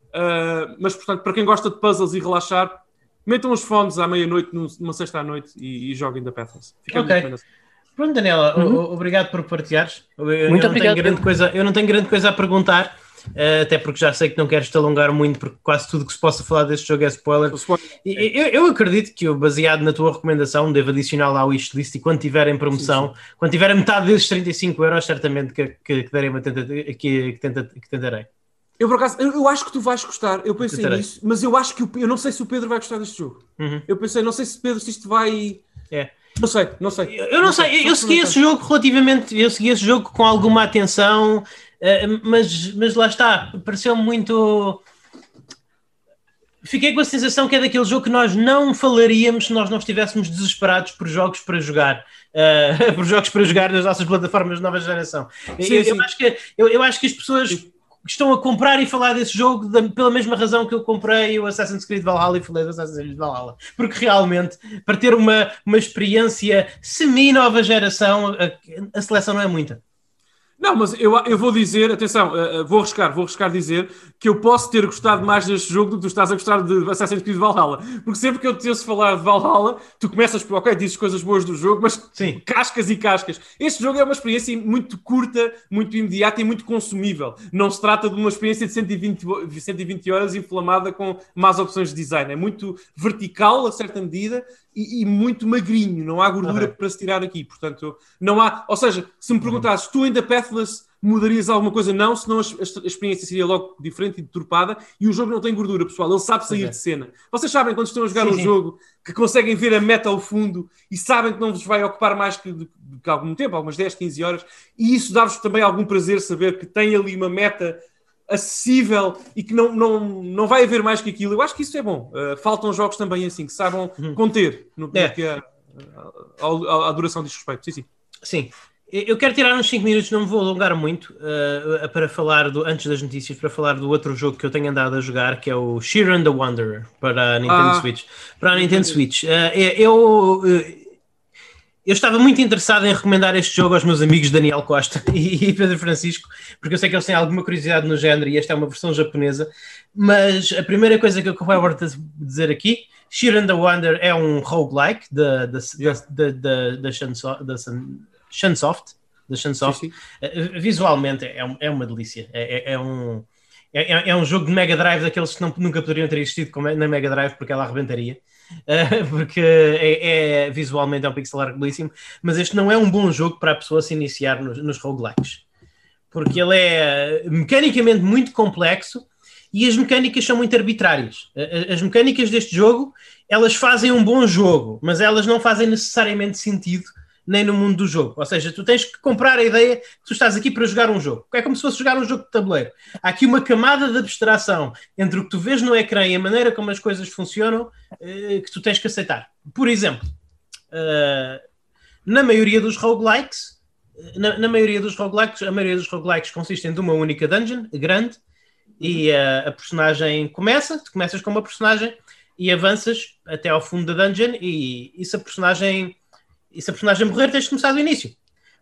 Uh, mas, portanto, para quem gosta de puzzles e relaxar, metam os fones à meia-noite, numa sexta à noite e, e joguem da Pathless. Fica okay. a minha recomendação. Pronto, Daniela, uhum. obrigado por partilhares. Eu, Muito eu obrigado. Tenho grande coisa, eu não tenho grande coisa a perguntar. uh, até porque já sei que não queres te alongar muito, porque quase tudo que se possa falar deste jogo é spoiler. Eu, eu, acredito que eu, baseado na tua recomendação, devo adicionar lá o wishlist e quando tiver em promoção, sim, sim. quando tiver a metade desses 35 euros, certamente que, que, que, darei uma tenta, que, que, tenta, que tentarei. Eu, por acaso, eu, eu, acho que tu vais gostar, eu pensei Tentarei. nisso, mas eu acho que o, eu não sei se o Pedro vai gostar deste jogo. Uhum. Eu pensei, não sei se Pedro, se isto vai. É. Não sei, não sei. Eu, eu não, sei, sei. eu segui esse jogo relativamente, eu segui esse jogo com alguma atenção, uh, mas, mas lá está, pareceu muito. Fiquei com a sensação que é daquele jogo que nós não falaríamos se nós não estivéssemos desesperados por jogos para jogar, uh, por jogos para jogar nas nossas plataformas de nova geração. Sim, eu, sim. eu, acho que, eu, eu acho que as pessoas estão a comprar e falar desse jogo da, pela mesma razão que eu comprei o Assassin's Creed Valhalla e falei do Assassin's Creed Valhalla. Porque realmente, para ter uma, uma experiência semi-nova geração, a, a seleção não é muita. Não, mas eu, eu vou dizer, atenção, uh, vou arriscar, vou arriscar dizer que eu posso ter gostado mais deste jogo do que tu estás a gostar de Assassin's Creed Valhalla. Porque sempre que eu te ouço falar de Valhalla, tu começas por, ok, dizes coisas boas do jogo, mas Sim. cascas e cascas. Este jogo é uma experiência muito curta, muito imediata e muito consumível. Não se trata de uma experiência de 120, 120 horas inflamada com más opções de design. É muito vertical, a certa medida, e, e, muito magrinho, não há gordura uhum. para se tirar aqui. Portanto, não há. Ou seja, se me perguntasses, tu ainda Pathless mudarias alguma coisa? Não, senão a, a, experiência seria logo diferente e deturpada. E o jogo não tem gordura, pessoal. Ele sabe sair de cena. Vocês sabem quando estão a jogar sim, um sim. jogo que conseguem ver a meta ao fundo e sabem que não vos vai ocupar mais que, de algum tempo, algumas 10, 15 horas, e isso dá-vos também algum prazer saber que tem ali uma meta acessível e que não, não, não vai haver mais que aquilo. Eu acho que isso é bom. Uh, faltam jogos também assim, que saibam uhum. conter no, é. no que a, a, a, duração diz respeito. Sim, sim. Sim. Eu quero tirar uns 5 minutos, não me vou alongar muito, uh, para falar do, antes das notícias, para falar do outro jogo que eu tenho andado a jogar, que é o Sheeran the Wanderer para a Nintendo ah, Switch. Para a Nintendo Switch. Uh, eu, eu estava muito interessado em recomendar este jogo aos meus amigos Daniel Costa e Pedro Francisco, porque eu sei que eles têm alguma curiosidade no género e esta é uma versão japonesa. Mas a primeira coisa que eu vou dizer aqui: Shiren the Wonder é um roguelike da Shunsoft. Da Shunsoft. Eh, visualmente é, é uma delícia. É, é, é um. É, é, um jogo de Mega Drive daqueles que não, nunca poderiam ter existido na Mega Drive porque ela arrebentaria. porque é, é, visualmente é um pixel art belíssimo, mas este não é um bom jogo para a pessoa se iniciar nos, nos roguelikes, porque ele é mecanicamente muito complexo e as mecânicas são muito arbitrárias. As mecânicas deste jogo, elas fazem um bom jogo, mas elas não fazem necessariamente sentido nem no mundo do jogo. Ou seja, tu tens que comprar a ideia que tu estás aqui para jogar um jogo. É como se fosse jogar um jogo de tabuleiro. Há aqui uma camada de abstração entre o que tu vês no ecrã e a maneira como as coisas funcionam eh, que tu tens que aceitar. Por exemplo, uh, na maioria dos roguelikes, eh, na, na, maioria dos roguelikes, a maioria dos roguelikes consistem de uma única dungeon grande e uh, a personagem começa, tu começas com uma personagem e avanças até ao fundo da dungeon e, e se a personagem e se a personagem morrer, tens de começar do início.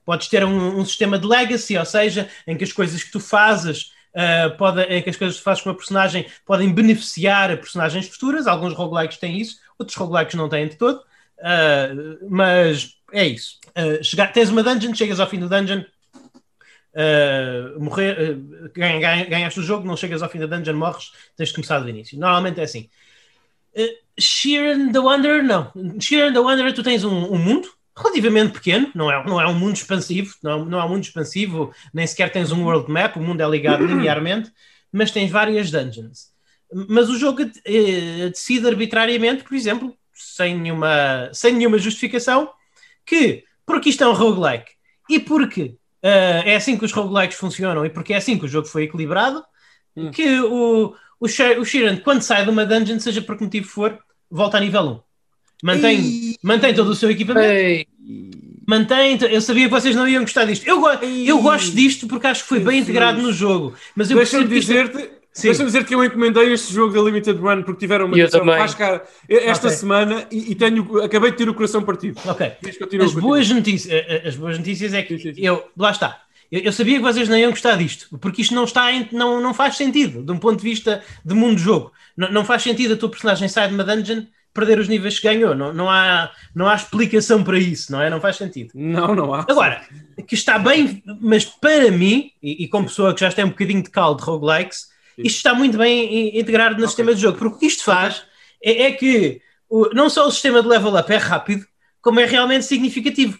Podes ter um, um sistema de legacy, ou seja, em que as coisas que tu fazes Uh, pode, em que as coisas que fazes com a personagem podem beneficiar a personagens futuras. Alguns roguelikes têm isso, outros roguelikes não têm de todo. Uh, mas é isso. Uh, chegar, tens uma dungeon, chegas ao fim do dungeon, morrer, ganha, ganha, ganhaste o jogo, não chegas ao fim da dungeon, morres, tens de começar do início. Normalmente é assim. Uh, Sheeran the Wanderer, não. Sheeran the Wanderer, tu tens um, um, mundo relativamente pequeno, não é, não é um mundo expansivo, não, não é um mundo expansivo, nem sequer tens um world map, o mundo é ligado linearmente, mas tens várias dungeons. Mas o jogo eh, decide arbitrariamente, por exemplo, sem nenhuma, sem nenhuma justificação, que porque isto é um roguelike e porque uh, é assim que os roguelikes funcionam e porque é assim que o jogo foi equilibrado, hum. que o, o, o Shiran, quando sai de uma dungeon, seja por que motivo for, volta a nível 1. Mantém, mantém todo o seu equipamento. Ei. Mantém, eu sabia que vocês não iam gostar disto. Eu, eu gosto disto porque acho que foi bem integrado no jogo. Mas eu Deixa-me dizer-te. Deixa-me dizer que eu encomendei este jogo da Limited Run porque tiveram uma edição mais cara esta okay. semana e, e, tenho, acabei de ter o coração partido. Ok. As boas, notícias, eh, eh, as boas notícias é que sim, sim, sim. eu, lá está, eu, eu, sabia que vocês não iam gostar disto, porque isto não, está em, não, não faz sentido, de um ponto de vista de mundo de jogo. Não, não faz sentido a tua personagem sair de uma dungeon perder os níveis que ganhou. Não, não, há, não há explicação para isso, não é? Não faz sentido. Não, não há. Agora, que está bem, mas para mim, e, e como pessoa que já tem um bocadinho de caldo de roguelikes, isto está muito bem integrado no okay. sistema de jogo, porque o que isto faz é, é que o, não só o sistema de level up é rápido, como é realmente significativo.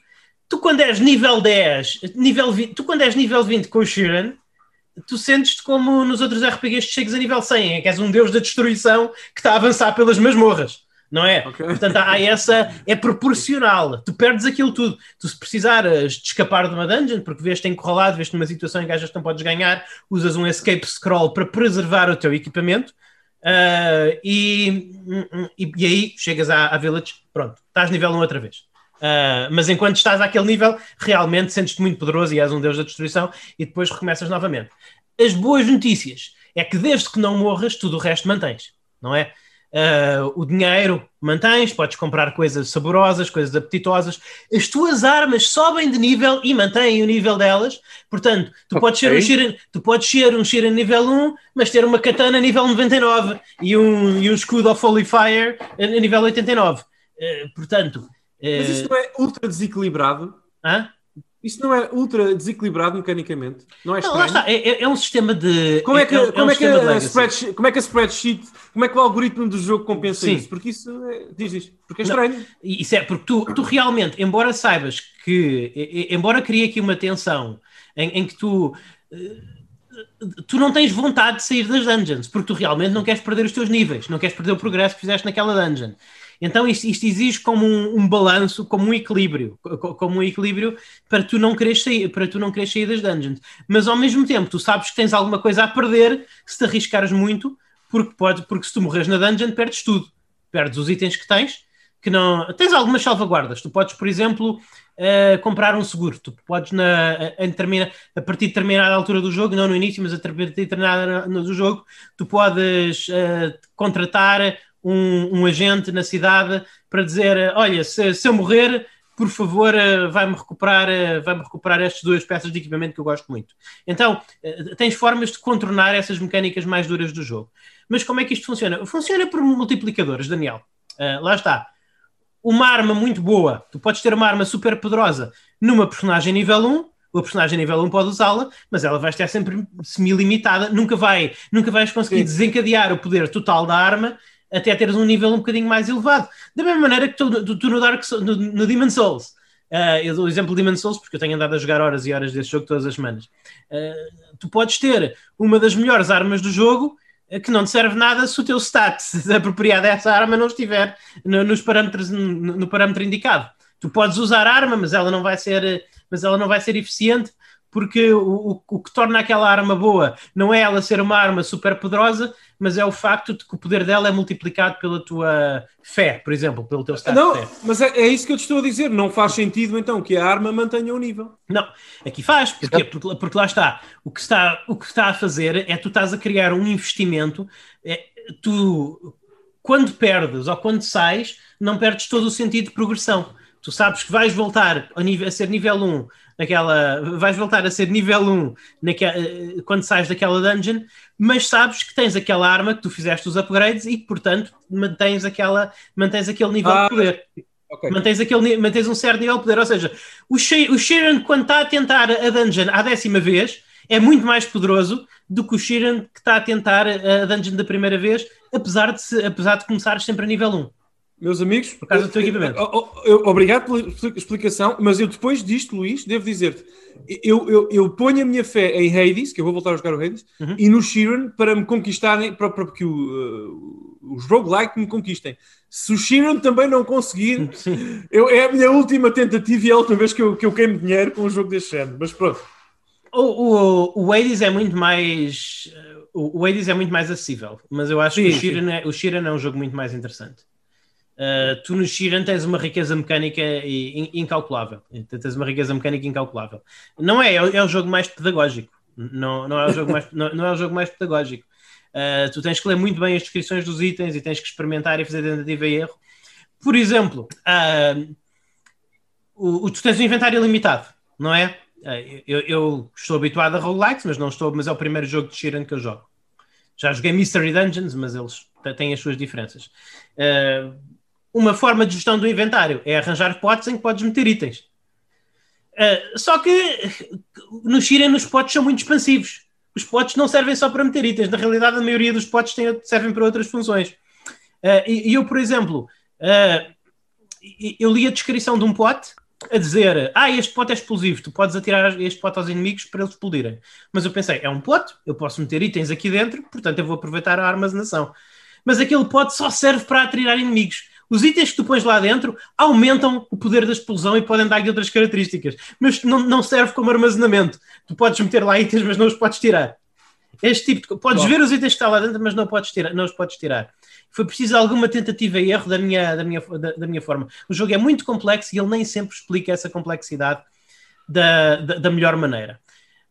Tu quando és nível 10, nível 20, tu quando és nível 20 com o Shiran, tu sentes-te como nos outros RPGs que chegas a nível 100, é que és um deus da destruição que está a avançar pelas masmorras, não é? Okay. Portanto, há essa, é proporcional, tu perdes aquilo tudo. Tu se precisares de escapar de uma dungeon, porque vês-te encurralado, vês-te numa situação em que às não podes ganhar, usas um escape scroll para preservar o teu equipamento, uh, e, e, e, aí chegas à, à village, pronto, estás nível 1 outra vez. Uh, mas enquanto estás àquele nível, realmente sentes-te muito poderoso e és um deus da destruição e depois recomeças novamente. As boas notícias é que desde que não morras, tudo o resto mantens, não é? Uh, o dinheiro mantens, podes comprar coisas saborosas, coisas apetitosas. As tuas armas sobem de nível e mantêm o nível delas. Portanto, tu, okay. podes, ser um Shiran, tu podes ser um Shiran nível 1, mas ter uma katana nível 99 e um, e um escudo of Holy Fire a nível 89. Uh, portanto, mas isso não é ultra desequilibrado? Hã? Isso não é ultra desequilibrado mecanicamente? Não é estranho? Não, está. É, é, é, um sistema de. Como é que, é, como, é, é um que a spreadsheet, como é que a spreadsheet, como é que o algoritmo do jogo compensa Sim. isso? Porque isso é, diz isto, porque é estranho. Não, isso é porque tu, tu realmente, embora saibas que, embora crie aqui uma tensão em, em que tu eh, tu não tens vontade de sair das dungeons, porque tu realmente não queres perder os teus níveis, não queres perder o progresso que fizeste naquela dungeon. Então isto, isto exige como um, um, balanço, como um equilíbrio, como um equilíbrio para tu não querer sair, para tu não querer sair das dungeons. Mas ao mesmo tempo, tu sabes que tens alguma coisa a perder se te arriscares muito, porque pode, porque se tu morres na dungeon, perdes tudo. Perdes os itens que tens, que não. Tens algumas salvaguardas. Tu podes, por exemplo, uh, comprar um seguro. Tu podes, na, a, a, a, partir de determinada altura do jogo, não no início, mas a partir de determinada do jogo, tu podes uh, contratar um, um, agente na cidade para dizer: olha, se, se eu morrer, por favor, eh, vai-me recuperar, eh, vai recuperar estas duas peças de equipamento que eu gosto muito. Então, eh, tens formas de contornar essas mecânicas mais duras do jogo. Mas como é que isto funciona? Funciona por multiplicadores, Daniel. Uh, lá está. Uma arma muito boa, tu podes ter uma arma super poderosa numa personagem nível 1, o personagem nível 1 pode usá-la, mas ela vai estar sempre semi-limitada, nunca, vai, nunca vais conseguir Sim. desencadear o poder total da arma até teres um nível um bocadinho mais elevado. Da mesma maneira que tu, tu, tu no, Dark, no, no Demon Souls. Uh, eu dou o exemplo de Demon Souls porque eu tenho andado a jogar horas e horas desse jogo todas as semanas. Uh, tu podes ter uma das melhores armas do jogo uh, que não te serve nada se o teu stat apropriado a essa arma não estiver no, nos parâmetros, no, no, parâmetro indicado. Tu podes usar a arma, mas ela não vai ser, mas ela não vai ser eficiente porque o, o, que torna aquela arma boa não é ela ser uma arma super poderosa, mas é o facto de que o poder dela é multiplicado pela tua fé, por exemplo, pelo teu estado não, de fé. Mas é, é, isso que eu te estou a dizer. Não faz sentido então que a arma mantenha o nível. Não, aqui faz, porque, porque, porque, lá está. O que está, o que está a fazer é tu estás a criar um investimento. É, tu, quando perdes ou quando sais, não perdes todo o sentido de progressão. Tu sabes que vais voltar a, nível, a ser nível 1 naquela. Vais voltar a ser nível 1 naquela, quando sais daquela dungeon, mas sabes que tens aquela arma que tu fizeste os upgrades e que, portanto, mantens, aquela, mantens aquele nível ah, de poder. Okay. Mantens, aquele, mantens um certo nível de poder. Ou seja, o, Sheeran, quando está a tentar a dungeon à décima vez, é muito mais poderoso do que o Sheeran que está a tentar a dungeon da primeira vez, apesar de, apesar de começar sempre a nível 1. Meus amigos, por causa do teu equipamento. obrigado pela explicação, mas eu depois disto, Luís, devo dizer-te, eu, eu, eu, ponho a minha fé em Hades, que eu vou voltar a jogar o Hades, uhum. e no Sheeran para me conquistarem, para, para que o, uh, os roguelike me conquistem. Se o Sheeran também não conseguir, eu, é a minha última tentativa e é a última vez que eu, que eu queimo dinheiro com um jogo deste género, mas pronto. O, o, o Hades é muito mais. O, o Hades é muito mais acessível, mas eu acho sim, que o Sheeran, é, o Sheeran é um jogo muito mais interessante. Uh, tu no Shiran tens uma riqueza mecânica incalculável. Tens uma riqueza mecânica incalculável. Não é, é, o jogo mais pedagógico. Não, não, é, o jogo mais, não, não é o jogo mais pedagógico. Uh, tu tens que ler muito bem as descrições dos itens e tens que experimentar e fazer tentativa e erro. Por exemplo, uh, o, o, tu tens um inventário limitado, não é? Uh, eu, eu, estou habituado a roguelikes, mas não estou, mas é o primeiro jogo de Shiran que eu jogo. Já joguei Mystery Dungeons, mas eles têm as suas diferenças. Uh, uma forma de gestão do inventário é arranjar potes em que podes meter itens. Uh, só que no Shiren os potes são muito expansivos. Os potes não servem só para meter itens. Na realidade, a maioria dos potes tem, servem para outras funções. Uh, e, eu, por exemplo, uh, eu li a descrição de um pote a dizer: Ah, este pote é explosivo, tu podes atirar este pote aos inimigos para eles explodirem. Mas eu pensei: é um pote, eu posso meter itens aqui dentro, portanto eu vou aproveitar a armazenação. Mas aquele pote só serve para atirar inimigos. Os itens que tu pões lá dentro aumentam o poder da explosão e podem dar-lhe outras características, mas não, não serve como armazenamento. Tu podes meter lá itens, mas não os podes tirar. Este tipo de... Podes Bom. ver os itens que estão lá dentro, mas não, podes tirar, não os podes tirar. Foi preciso alguma tentativa e erro da minha, da, minha, da, da minha forma. O jogo é muito complexo e ele nem sempre explica essa complexidade da, da, da melhor maneira.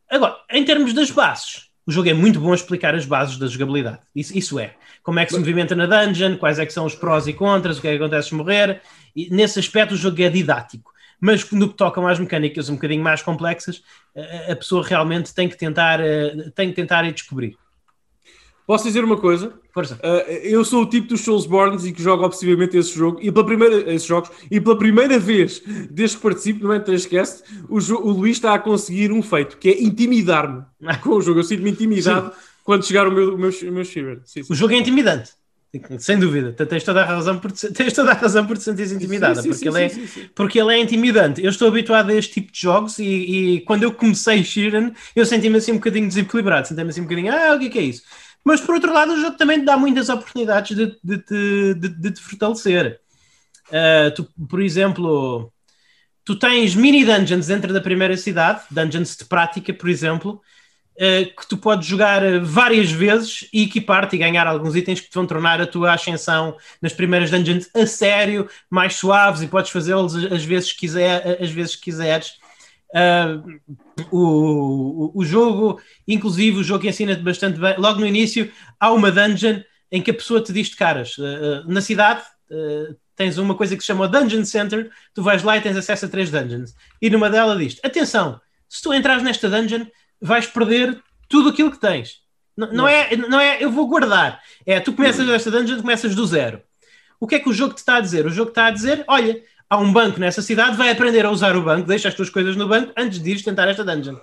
Agora, em termos das bases, o jogo é muito bom a explicar as bases da jogabilidade. Isso, isso é como é que se movimenta na dungeon, quais é que são os prós e contras, o que é que acontece se morrer. E nesse aspecto o jogo é didático. Mas no que tocam às mecânicas um bocadinho mais complexas, a pessoa realmente tem que tentar, eh, tem que tentar e descobrir. Posso dizer uma coisa? Força. Uh, eu sou o tipo dos Soulsborns e que jogo obsessivamente esse jogo e pela primeira, esses jogos e pela primeira vez desde que participo no N3Cast, o, o Luís está a conseguir um feito que é intimidar-me com o jogo. Eu sinto-me intimidado Sim quando chegar o meu, o meu, o meu Shiver. Sim, sim. O jogo é intimidante. Sem dúvida, tens toda a razão por te, tens toda a razão por te sentires intimidada, sim, sim, porque, sim, ele é, porque ele é intimidante. Eu estou habituado a este tipo de jogos e, e quando eu comecei Shiren, eu senti-me assim um bocadinho desequilibrado, senti-me assim um bocadinho, ah, o que é, que é isso? Mas por outro lado, o jogo também te dá muitas oportunidades de, de, de, de, de te fortalecer. Uh, tu, por exemplo, tu tens mini dungeons dentro da primeira cidade, dungeons de prática, por exemplo, Uh, que tu podes jogar várias vezes e equipar-te e ganhar alguns itens que te vão tornar a tua ascensão nas primeiras dungeons a sério, mais suaves e podes fazê-los as vezes quiser, as vezes que quiseres. Uh, o, o, jogo, inclusive, o jogo ensina-te bastante bem. Logo no início, há uma dungeon em que a pessoa te diz de caras. Uh, na cidade, tens uma coisa que se chama Dungeon Center, tu vais lá e tens acesso a três dungeons. E numa delas diz: Atenção, se tu entrares nesta dungeon, vais perder tudo aquilo que tens. Não, não, é, não é eu vou guardar. É tu começas esta dungeon, começas do zero. O que é que o jogo te está a dizer? O jogo está a dizer: olha, há um banco nessa cidade, vai aprender a usar o banco, deixa as tuas coisas no banco antes de ires tentar esta dungeon.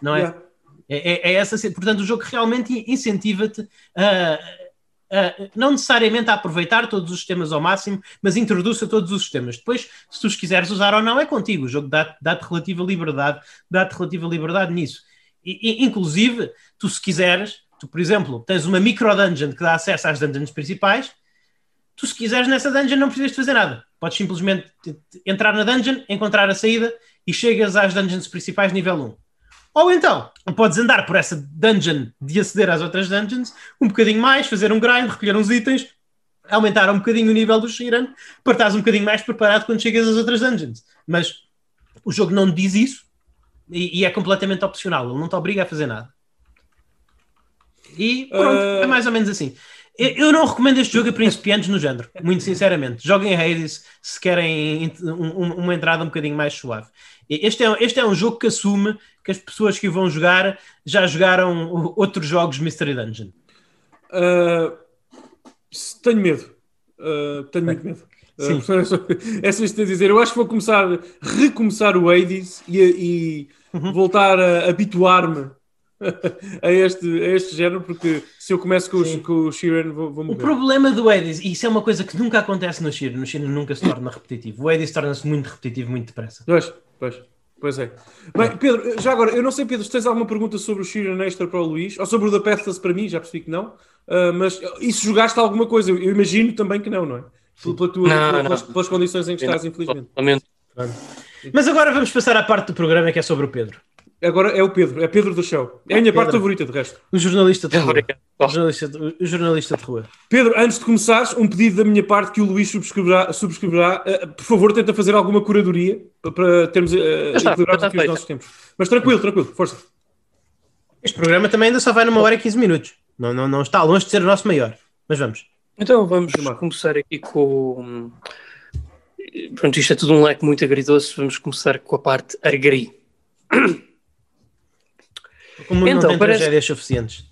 Não é? Yeah. É, é, é, essa. Portanto, o jogo realmente incentiva-te a, a, não necessariamente a aproveitar todos os sistemas ao máximo, mas introduz a todos os sistemas. Depois, se tu os quiseres usar ou não, é contigo. O jogo dá-te dá relativa liberdade, dá-te relativa liberdade nisso. E, inclusive, tu se quiseres, tu, por exemplo, tens uma micro dungeon que dá acesso às dungeons principais, tu se quiseres nessa dungeon não precisas de fazer nada. Podes simplesmente entrar na dungeon, encontrar a saída e chegas às dungeons principais nível 1. Ou então, podes andar por essa dungeon de aceder às outras dungeons um bocadinho mais, fazer um grind, recolher uns itens, aumentar um bocadinho o nível do Shiran, para estares um bocadinho mais preparado quando chegas às outras dungeons. Mas o jogo não diz isso, e, e, é completamente opcional, ele não te obriga a fazer nada. E pronto, uh... é mais ou menos assim. Eu não recomendo este jogo a principiantes no género, muito sinceramente. Joguem Hades se querem um, uma entrada um bocadinho mais suave. Este é, este é um jogo que assume que as pessoas que vão jogar já jogaram outros jogos Mystery Dungeon. Uh, tenho medo. Uh, tenho muito medo. Sim. É só isto a dizer. Eu acho que vou começar, recomeçar o Hades e, e uhum. voltar a habituar-me a este, a este género, porque se eu começo com, o, com o Sheeran, vou, vou O problema do Hades, e isso é uma coisa que nunca acontece no Sheeran, no Sheeran nunca se torna repetitivo. O Hades torna-se muito repetitivo muito depressa. Pois, pois. Pois é. Bem, Pedro, já agora, eu não sei, Pedro, se tens alguma pergunta sobre o Sheeran Extra para o Luís, ou sobre o da Pathless para mim, já percebi que não, uh, mas e se jogaste alguma coisa? Eu, imagino também que não, não é? Pela tua, não, pelas, não. pelas, condições em que estás, infelizmente. Mas agora vamos passar à parte do programa que é sobre o Pedro. Agora é o Pedro, é Pedro do show. É a minha Pedro. parte favorita, de resto. O jornalista de rua. O jornalista, o jornalista de rua. Pedro, antes de começares, um pedido da minha parte que o Luís subscreverá. subscreverá uh, por favor, tenta fazer alguma curadoria para, termos uh, equilibrados aqui os nossos tempos. Mas tranquilo, tranquilo, força. Este programa também ainda só vai numa hora e 15 minutos. Não, não, não está longe de ser o nosso maior. Mas vamos. Então vamos começar aqui com. Pronto, isto é tudo um leque muito agridoce. Vamos começar com a parte agri. Como então, não tem parece... tragédias suficientes.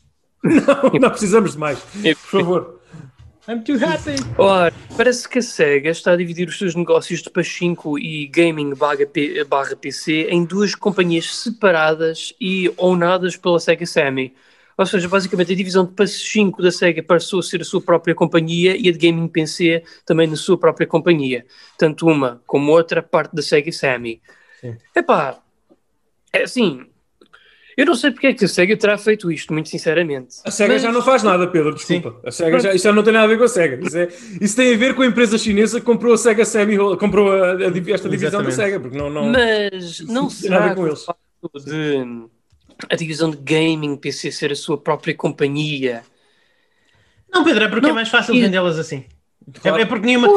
Não, não precisamos de mais. Por favor. I'm too happy. Ora, parece que a SEGA está a dividir os seus negócios de Pachinko e Gaming barra, PC em duas companhias separadas e ownadas pela SEGA Sammy. Ou seja, basicamente a divisão de Pachinko da SEGA passou a ser a sua própria companhia e a de Gaming PC também na sua própria companhia. Tanto uma como outra parte da SEGA Sammy. Sim. Epá, é assim, eu não sei porque é que a SEGA terá feito isto, muito sinceramente. A SEGA Mas- já não faz nada, Pedro, desculpa. A SEGA já, isso já não tem nada a ver com a SEGA. Isso, é- isso tem a ver com a empresa chinesa que comprou a SEGA Sammy, comprou a- a esta divisão Exatamente. da SEGA, porque não, não, Mas não tem nada a será ver com eles. o facto de a divisão de gaming PC ser a sua própria companhia Não, Pedro, é porque é Não, mais fácil e- vendê-las assim. Claro. É, é porque, nenhuma,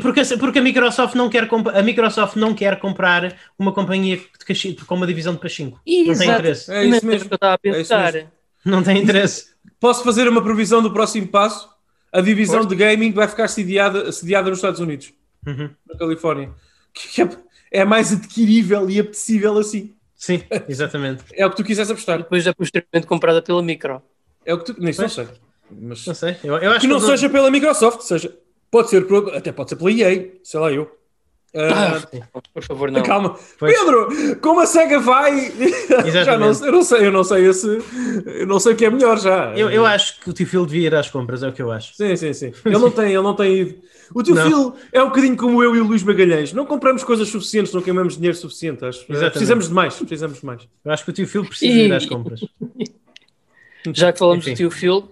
porque, a- porque a Microsoft não quer a Microsoft não quer comprar uma companhia de com uma divisão de Pachinko. Não tem Exato. interesse. É isso mesmo. que eu estava a É pensar. mesmo. Não tem interesse. Posso fazer uma previsão do próximo passo? A divisão Força. de gaming vai ficar sediada, sediada nos Estados Unidos, Uhum. na Califórnia. Que é, é mais adquirível e apetecível assim. Sim, exatamente. É o que tu quiseres apostar. depois é posteriormente comprada pela Micro. É o que tu. Nem sei. Mas Não sei. Eu, eu acho que não eles seja pela Microsoft, seja. Pode ser, por- até pode ser pela EA, sei lá eu. Ah, Por favor, não. Calma, Pois. Pedro, como a SEGA vai? já não, eu não sei, eu não sei esse, eu não sei o que é melhor já. Eu, eu acho que o tio Phil devia ir às compras, é o que eu acho. Sim, sim, sim. Ele não tem, ele não tem ido. O teu Não. filho é um bocadinho como eu e o Luís Magalhães. Não compramos coisas suficientes, não queimamos dinheiro suficiente. Acho. Exatamente. Precisamos de mais, precisamos de mais. Eu acho que o tio Phil precisa E- ir às compras. Já que falamos Enfim. do tio Phil,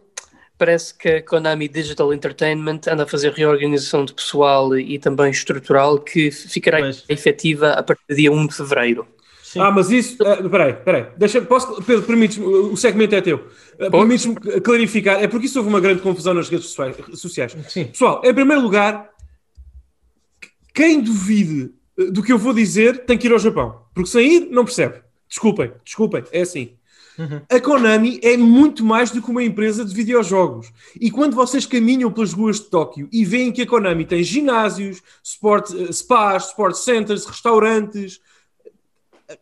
parece que a Konami Digital Entertainment anda a fazer reorganização de pessoal e também estrutural que ficará Pois. efetiva a partir do dia 1 de fevereiro. Sim. Ah, mas isso. ah, Peraí, peraí. Deixa, posso, Pedro, permites-me, o segmento é teu. Ah, Permites-me clarificar. É porque isso houve uma grande confusão nas redes sociais- sociais. Sim. Pessoal, em primeiro lugar, quem duvide eh, do que eu vou dizer tem que ir ao Japão. Porque sem ir, não percebe. Desculpem, desculpem, é assim. A Konami é muito mais do que uma empresa de videojogos. E quando vocês caminham pelas ruas de Tóquio e veem que a Konami tem ginásios, sport, eh, spas, sport centers, restaurantes,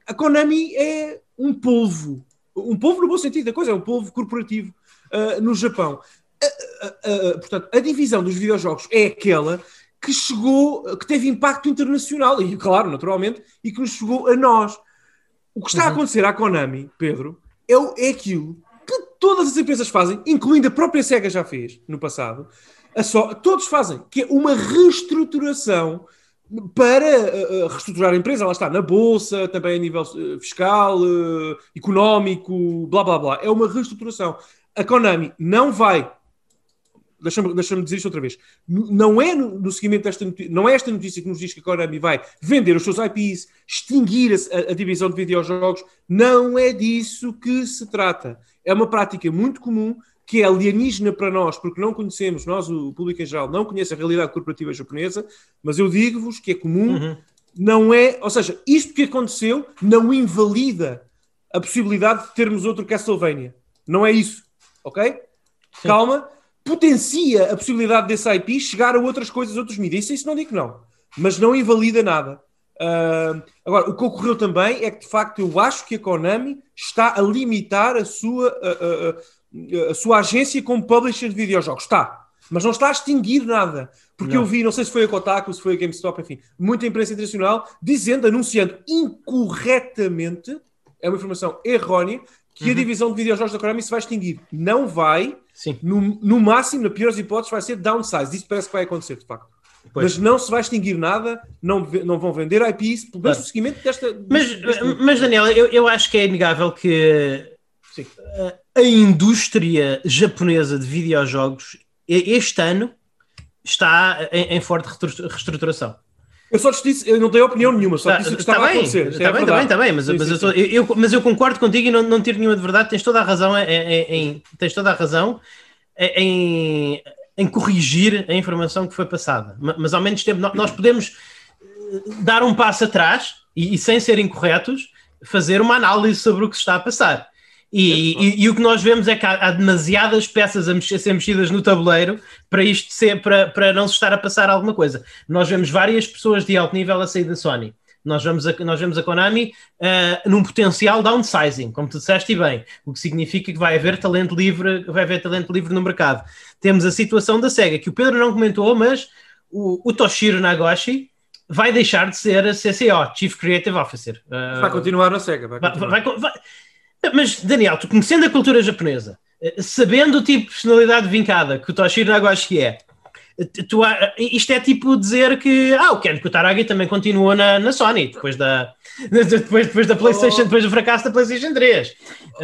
a Konami é um polvo. Um polvo no bom sentido da coisa, é um polvo corporativo ah, no Japão. A- a- portanto, a divisão dos videojogos é aquela que chegou, que teve impacto internacional, e claro, naturalmente, e que nos chegou a nós. O que está a acontecer à Konami, Pedro, é, o- é aquilo que todas as empresas fazem, incluindo a própria SEGA já fez no passado, a só, todos fazem, que é uma reestruturação para uh, reestruturar a empresa, lá está, na bolsa, também a nível uh, fiscal, uh, económico, blá blá blá. É uma reestruturação. A Konami não vai. Deixa-me deixa dizer isto outra vez. Não é no, no seguimento desta notícia, não é esta notícia que nos diz que a Konami vai vender os seus IPs, extinguir a, a- divisão de videojogos. Não é disso que se trata. É uma prática muito comum que é alienígena para nós, porque não conhecemos, nós, o público em geral, não conhece a realidade corporativa japonesa, mas eu digo-vos que é comum, Uhum. não é, ou seja, isto que aconteceu não invalida a possibilidade de termos outro Castlevania. Não é isso, ok? Calma, potencia a possibilidade desse IP chegar a outras coisas, outros mídias. Isso, isso não digo que não, mas não invalida nada. Ah, agora, o que ocorreu também é que, de facto, eu acho que a Konami está a limitar a sua, a, a- a- sua agência como publisher de videojogos. Está. Mas não está a extinguir nada. Porque Não. eu vi, não sei se foi a Kotaku, se foi a GameStop, enfim, muita imprensa internacional dizendo, anunciando incorretamente, é uma informação errónea, que a divisão de videojogos da Konami se vai extinguir. Não vai. Sim. No, no máximo, na pior das hipóteses, vai ser downsize. Isso parece que vai acontecer, de facto. Pois. Mas não se vai extinguir nada, não, não vão vender IPs, pelo menos Claro. no seguimento desta. Mas, deste- mas Daniel, eu, eu acho que é inegável que Sim. a, a indústria japonesa de videojogos este ano está em, em forte reestruturação. Eu só te disse, eu não tenho opinião nenhuma, só Tá- disse o que tá estava a bem, acontecer. Está Isto bem, é está bem, está bem, mas, Sim, mas, sim, eu, sim. eu- eu- mas eu concordo contigo e não, não tiro nenhuma de verdade. Tens toda a razão em, em- tens toda a razão em, em corrigir a informação que foi passada. Ma- Mas ao menos tempo, nó- nós podemos eh, dar um passo atrás e, e sem ser incorretos, fazer uma análise sobre o que se está a passar. E, e- e o que nós vemos é que há, há demasiadas peças a, mexer- a ser mexidas no tabuleiro para isto ser, para, para não se estar a passar alguma coisa. Nós vemos várias pessoas de alto nível a sair da Sony. Nós vemos a, nós vemos a Konami uh, num potencial downsizing, como tu disseste bem, o que significa que vai haver talento livre, vai haver talento livre no mercado. Temos a situação da SEGA, que o Pedro não comentou, mas o, o Toshiro Nagoshi vai deixar de ser a CCO, Chief Creative Officer. Uh, vai continuar na SEGA. Vai vai, vai, mas, Daniel, tu conhecendo a cultura japonesa, sabendo o tipo de personalidade vincada que o Toshiro Nagoshi é, tu, isto é tipo dizer que ah, o Ken Kutaragi também continua na, na Sony depois da, depois, depois da PlayStation, depois do fracasso da PlayStation 3,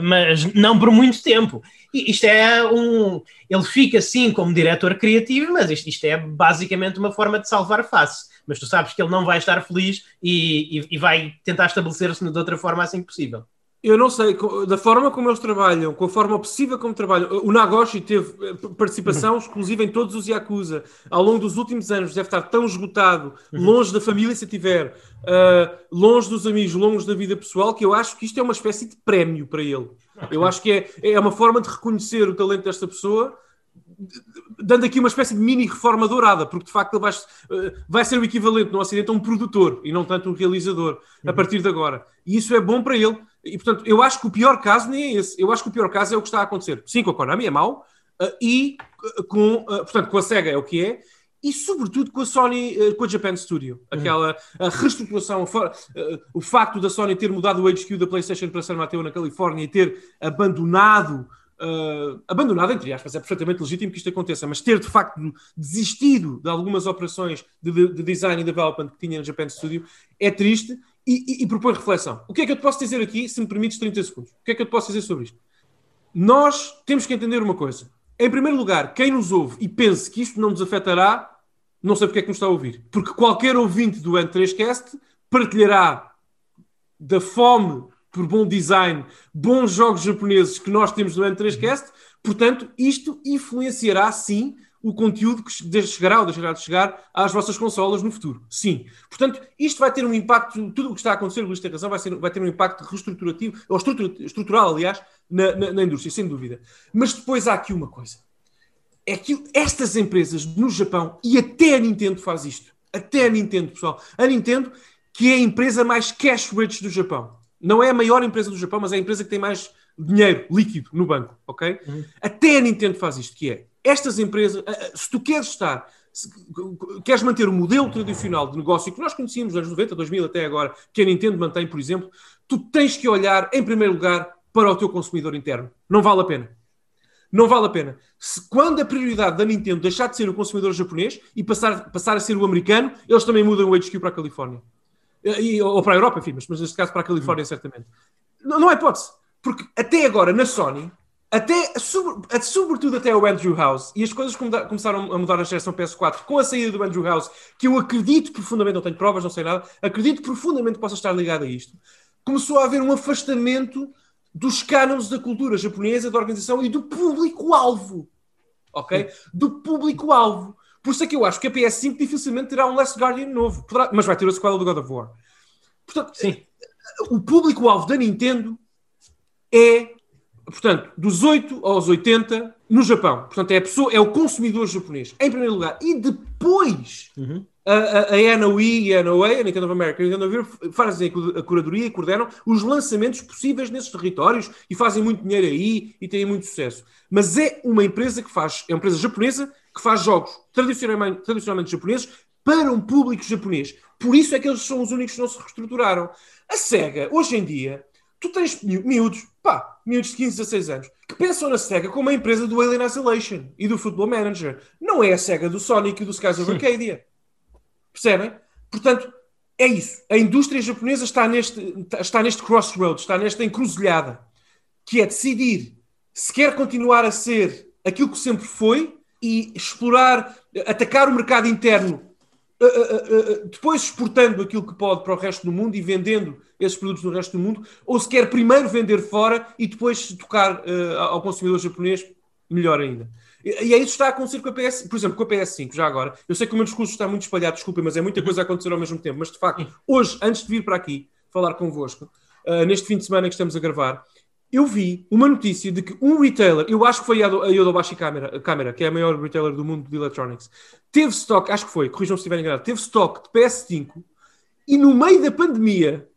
mas não por muito tempo. Isto é um. Ele fica assim como diretor criativo, mas isto, isto é basicamente uma forma de salvar face. Mas tu sabes que ele não vai estar feliz e, e, e vai tentar estabelecer-se de outra forma assim que possível. Eu não sei, da forma como eles trabalham, com a forma obsessiva como trabalham, o Nagoshi teve eh, participação exclusiva em todos os Yakuza. Ao longo dos últimos anos deve estar tão esgotado, uhum. longe da família se tiver, uh, longe dos amigos, longe da vida pessoal, que eu acho que isto é uma espécie de prémio para ele. Eu acho que é, é uma forma de reconhecer o talento desta pessoa dando aqui uma espécie de mini reforma dourada, porque de facto ele vai, eh, vai ser o equivalente no Ocidente a um produtor e não tanto um realizador a uhum. partir de agora. E isso é bom para ele. E portanto, eu acho que o pior caso nem é esse. Eu acho que o pior caso é o que está a acontecer. Sim, com a Konami é mau, uh, e uh, com, uh, portanto, com a Sega é o que é, e sobretudo com a Sony, com a Japan Studio. Uhum. Aquela a reestruturação, o facto da Sony ter mudado o HQ da PlayStation para San Mateo na Califórnia e ter abandonado. Uh, abandonado, entre aspas, é perfeitamente legítimo que isto aconteça, mas ter de facto desistido de algumas operações de, de, de design e development que tinha na Japan Studio é triste e, e, e propõe reflexão. O que é que eu te posso dizer aqui, se me permites 30 segundos? O que é que eu te posso dizer sobre isto? Nós temos que entender uma coisa. Em primeiro lugar, quem nos ouve e pense que isto não nos afetará, não sei porque é que nos está a ouvir. Porque qualquer ouvinte do N3Cast partilhará da fome por bom design, bons jogos japoneses que nós temos no N3Cast. Portanto, isto influenciará sim o conteúdo que chegará ou deixará de chegar às vossas consolas no futuro. Sim. Portanto, isto vai ter um impacto, tudo o que está a acontecer, o Luís tem razão, vai, ser, vai ter um impacto reestruturativo, ou estrutural, aliás, na, na, na, indústria, sem dúvida. Mas depois há aqui uma coisa. É que estas empresas no Japão, e até a Nintendo faz isto, até a Nintendo, pessoal, a Nintendo, que é a empresa mais cash rich do Japão. Não é a maior empresa do Japão, mas é a empresa que tem mais dinheiro líquido no banco, ok? Uhum. Até a Nintendo faz isto, que é estas empresas, se tu queres estar, queres manter o modelo tradicional de negócio que nós conhecíamos nos anos 90, 2000 até agora, que a Nintendo mantém, por exemplo, tu tens que olhar, em primeiro lugar, para o teu consumidor interno. Não vale a pena. Não vale a pena. Se, quando a prioridade da Nintendo deixar de ser o consumidor japonês e passar, passar a ser o americano, eles também mudam o HQ para a Califórnia. E, ou para a Europa, enfim, mas, mas neste caso para a Califórnia, hum. certamente. Não, não é hipótese. Porque até agora, na Sony, até, sobre, sobretudo até o Andrew House, e as coisas começaram a mudar na geração PS4 com a saída do Andrew House, que eu acredito profundamente, não tenho provas, não sei nada, acredito profundamente que possa estar ligado a isto. Começou a haver um afastamento dos cânones da cultura japonesa, da organização e do público-alvo. Ok? Do público-alvo. Por isso é que eu acho que a PS5 dificilmente terá um Last Guardian novo, Poderá, mas vai ter a sequela do God of War. Portanto, Sim. o público-alvo da Nintendo é portanto, dos 8 aos 80 no Japão. Portanto, é a pessoa, é o consumidor japonês, em primeiro lugar. E depois uhum. a, a, a NOE e a NOA, a Nintendo of America e a Nintendo of Europe, fazem a curadoria e coordenam os lançamentos possíveis nesses territórios e fazem muito dinheiro aí e têm muito sucesso. Mas é uma empresa que faz, é uma empresa japonesa que faz jogos tradicionalmente, tradicionalmente japoneses para um público japonês. Por isso é que eles são os únicos que não se reestruturaram. A SEGA, hoje em dia, tu tens miúdos, pá, miúdos de 15, 16 anos, que pensam na SEGA como a empresa do Alien Isolation e do Football Manager. Não é a SEGA do Sonic e do Skies of Arcadia. Percebem? Portanto, é isso. A indústria japonesa está neste, está neste crossroads, está nesta encruzilhada, que é decidir se quer continuar a ser aquilo que sempre foi e explorar, atacar o mercado interno Uh, uh, uh, depois exportando aquilo que pode para o resto do mundo e vendendo esses produtos no resto do mundo, ou se quer primeiro vender fora e depois tocar ao consumidor japonês, melhor ainda. E, é isso que está a acontecer com a PS, por exemplo, com a PS5, já agora. Eu sei que o meu discurso está muito espalhado, desculpem, mas é muita coisa a acontecer ao mesmo tempo. Mas de facto, hoje, antes de vir para aqui falar convosco, neste fim de semana que estamos a gravar, eu vi uma notícia de que um retailer, eu acho que foi a Yodobashi Camera, Camera, que é a maior retailer do mundo de electronics, teve stock, acho que foi, corrijam se estiver enganado, teve stock de PS5 E no meio da pandemia,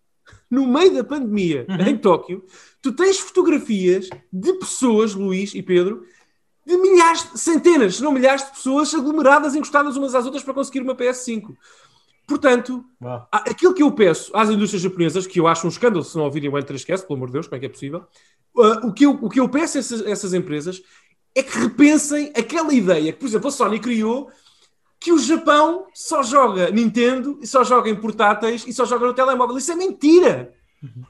no meio da pandemia, Uhum. em Tóquio, tu tens fotografias de pessoas, Luís e Pedro, de milhares, centenas, se não milhares de pessoas aglomeradas, encostadas umas às outras para conseguir uma PS5. Portanto, ah, aquilo que eu peço às indústrias japonesas, que eu acho um escândalo se não ouvirem o N3Cast, pelo amor de Deus, como é que é possível? ah, o, que eu, o que eu peço a essas, a essas empresas é que repensem aquela ideia que, por exemplo, a Sony criou que o Japão só joga Nintendo e só joga em portáteis e só joga no telemóvel. Isso é mentira!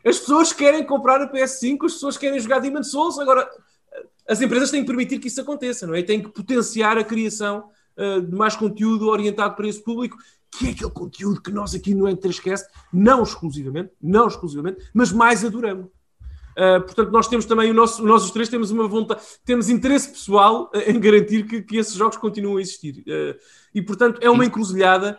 As pessoas querem comprar a PS5, as pessoas querem jogar Demon's Souls. Agora, as empresas têm que permitir que isso aconteça, não é? Têm que potenciar a criação uh, de mais conteúdo orientado para esse público, que é aquele conteúdo que nós aqui no N3Cast, não exclusivamente, não exclusivamente, mas mais adoramos. Uh, portanto, nós temos também, o nosso, nós os três temos uma vontade, temos interesse pessoal uh, em garantir que, que esses jogos continuam a existir. Uh, e, portanto, é uma encruzilhada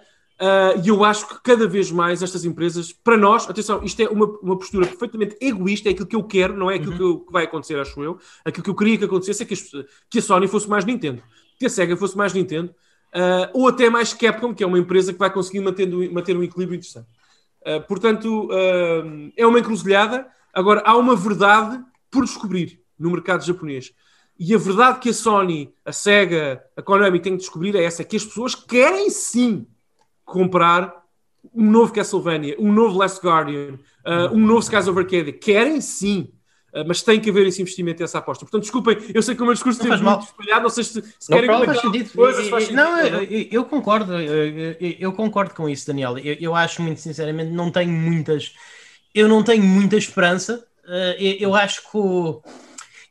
e eu acho que cada vez mais estas empresas, para nós, atenção, isto é uma, uma postura perfeitamente egoísta, é aquilo que eu quero, não é aquilo Uhum. que, eu- que vai acontecer, acho eu. Aquilo que eu queria que acontecesse é que, as- que a Sony fosse mais Nintendo, que a Sega fosse mais Nintendo, uh, ou até mais Capcom, que é uma empresa que vai conseguir manter, manter um equilíbrio interessante. Uh, portanto, uh, é uma encruzilhada. Agora, há uma verdade por descobrir no mercado japonês. E a verdade que a Sony, a Sega, a Konami têm que descobrir é essa: que as pessoas querem sim comprar um novo Castlevania, um novo Last Guardian, uh, um novo Skies of Arcadia. Querem sim. Uh, mas tem que haver esse investimento e essa aposta. Portanto, desculpem, eu sei que o meu discurso faz muito mal. espalhado, não sei se, se Não querem comentar sentido. coisas, faz não, eu, eu- concordo, eu, eu- eu concordo com isso, Daniel. Eu, eu acho muito sinceramente, não tenho muitas, eu não tenho muita esperança. Uh, eu, acho que o,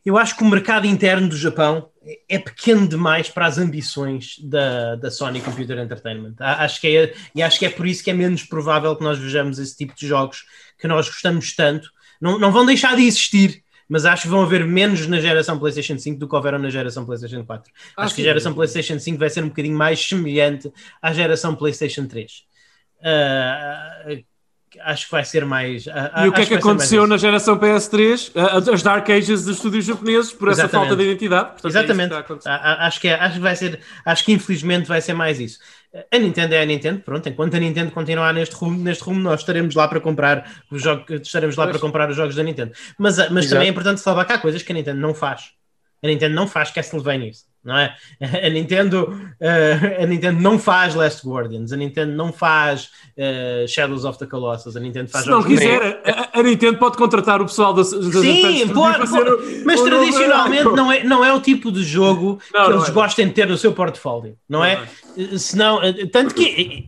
eu acho que o mercado interno do Japão é pequeno demais para as ambições da, da Sony Computer Entertainment. Acho que é, e acho que é por isso que é menos provável que nós vejamos esse tipo de jogos que nós gostamos tanto. Não, não vão deixar de existir, mas acho que vão haver menos na geração PlayStation 5 do que houveram na geração PlayStation 4. Ah, acho que a sim. geração PlayStation 5 vai ser um bocadinho mais semelhante à geração PlayStation 3. Ah, acho que vai ser mais. ah, E o que é que mais aconteceu na geração PS3? Uh, As Dark Ages dos estúdios japoneses por essa Exatamente. falta de identidade. Portanto, é que Exatamente. a. A- a- acho, que é- acho que vai ser, acho que infelizmente vai ser mais isso. A Nintendo é a Nintendo, pronto, enquanto a Nintendo continuar neste rumo, neste rumo nós estaremos lá para comprar os jogos, estaremos lá Pois. para comprar os jogos da Nintendo. Mas, a- mas Exato. também é importante que há coisas que a Nintendo não faz. A Nintendo não faz Castlevania, não é? A Nintendo, eh, a Nintendo não faz Last Guardians, a Nintendo não faz eh, Shadows of the Colossus, a Nintendo faz Se não quiser, a, a Nintendo pode contratar o pessoal das, das Sim, o- mas o tradicionalmente não é, não é o tipo de jogo Não, que eles é. gostem de ter no seu portfólio, não, Não é? Eh, Senão, tanto que,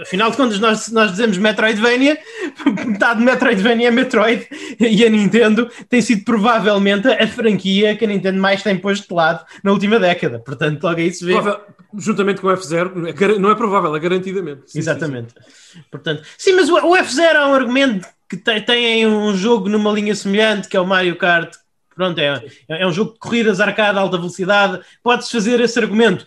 afinal de contas, nós, nós dizemos Metroidvania, metade de Metroidvania é Metroid, e a Nintendo tem sido provavelmente a franquia que a Nintendo mais tem posto de lado na última década. Portanto, logo aí se vê. Provável- Juntamente com o F0, é não é provável, é garantidamente. Sim, sim, Exatamente. Portanto, sim, mas o, o F0 é um argumento que tem, tem um jogo numa linha semelhante, que é o Mario Kart. Pronto, é, é um jogo de corridas arcade alta velocidade. Pode-se fazer esse argumento.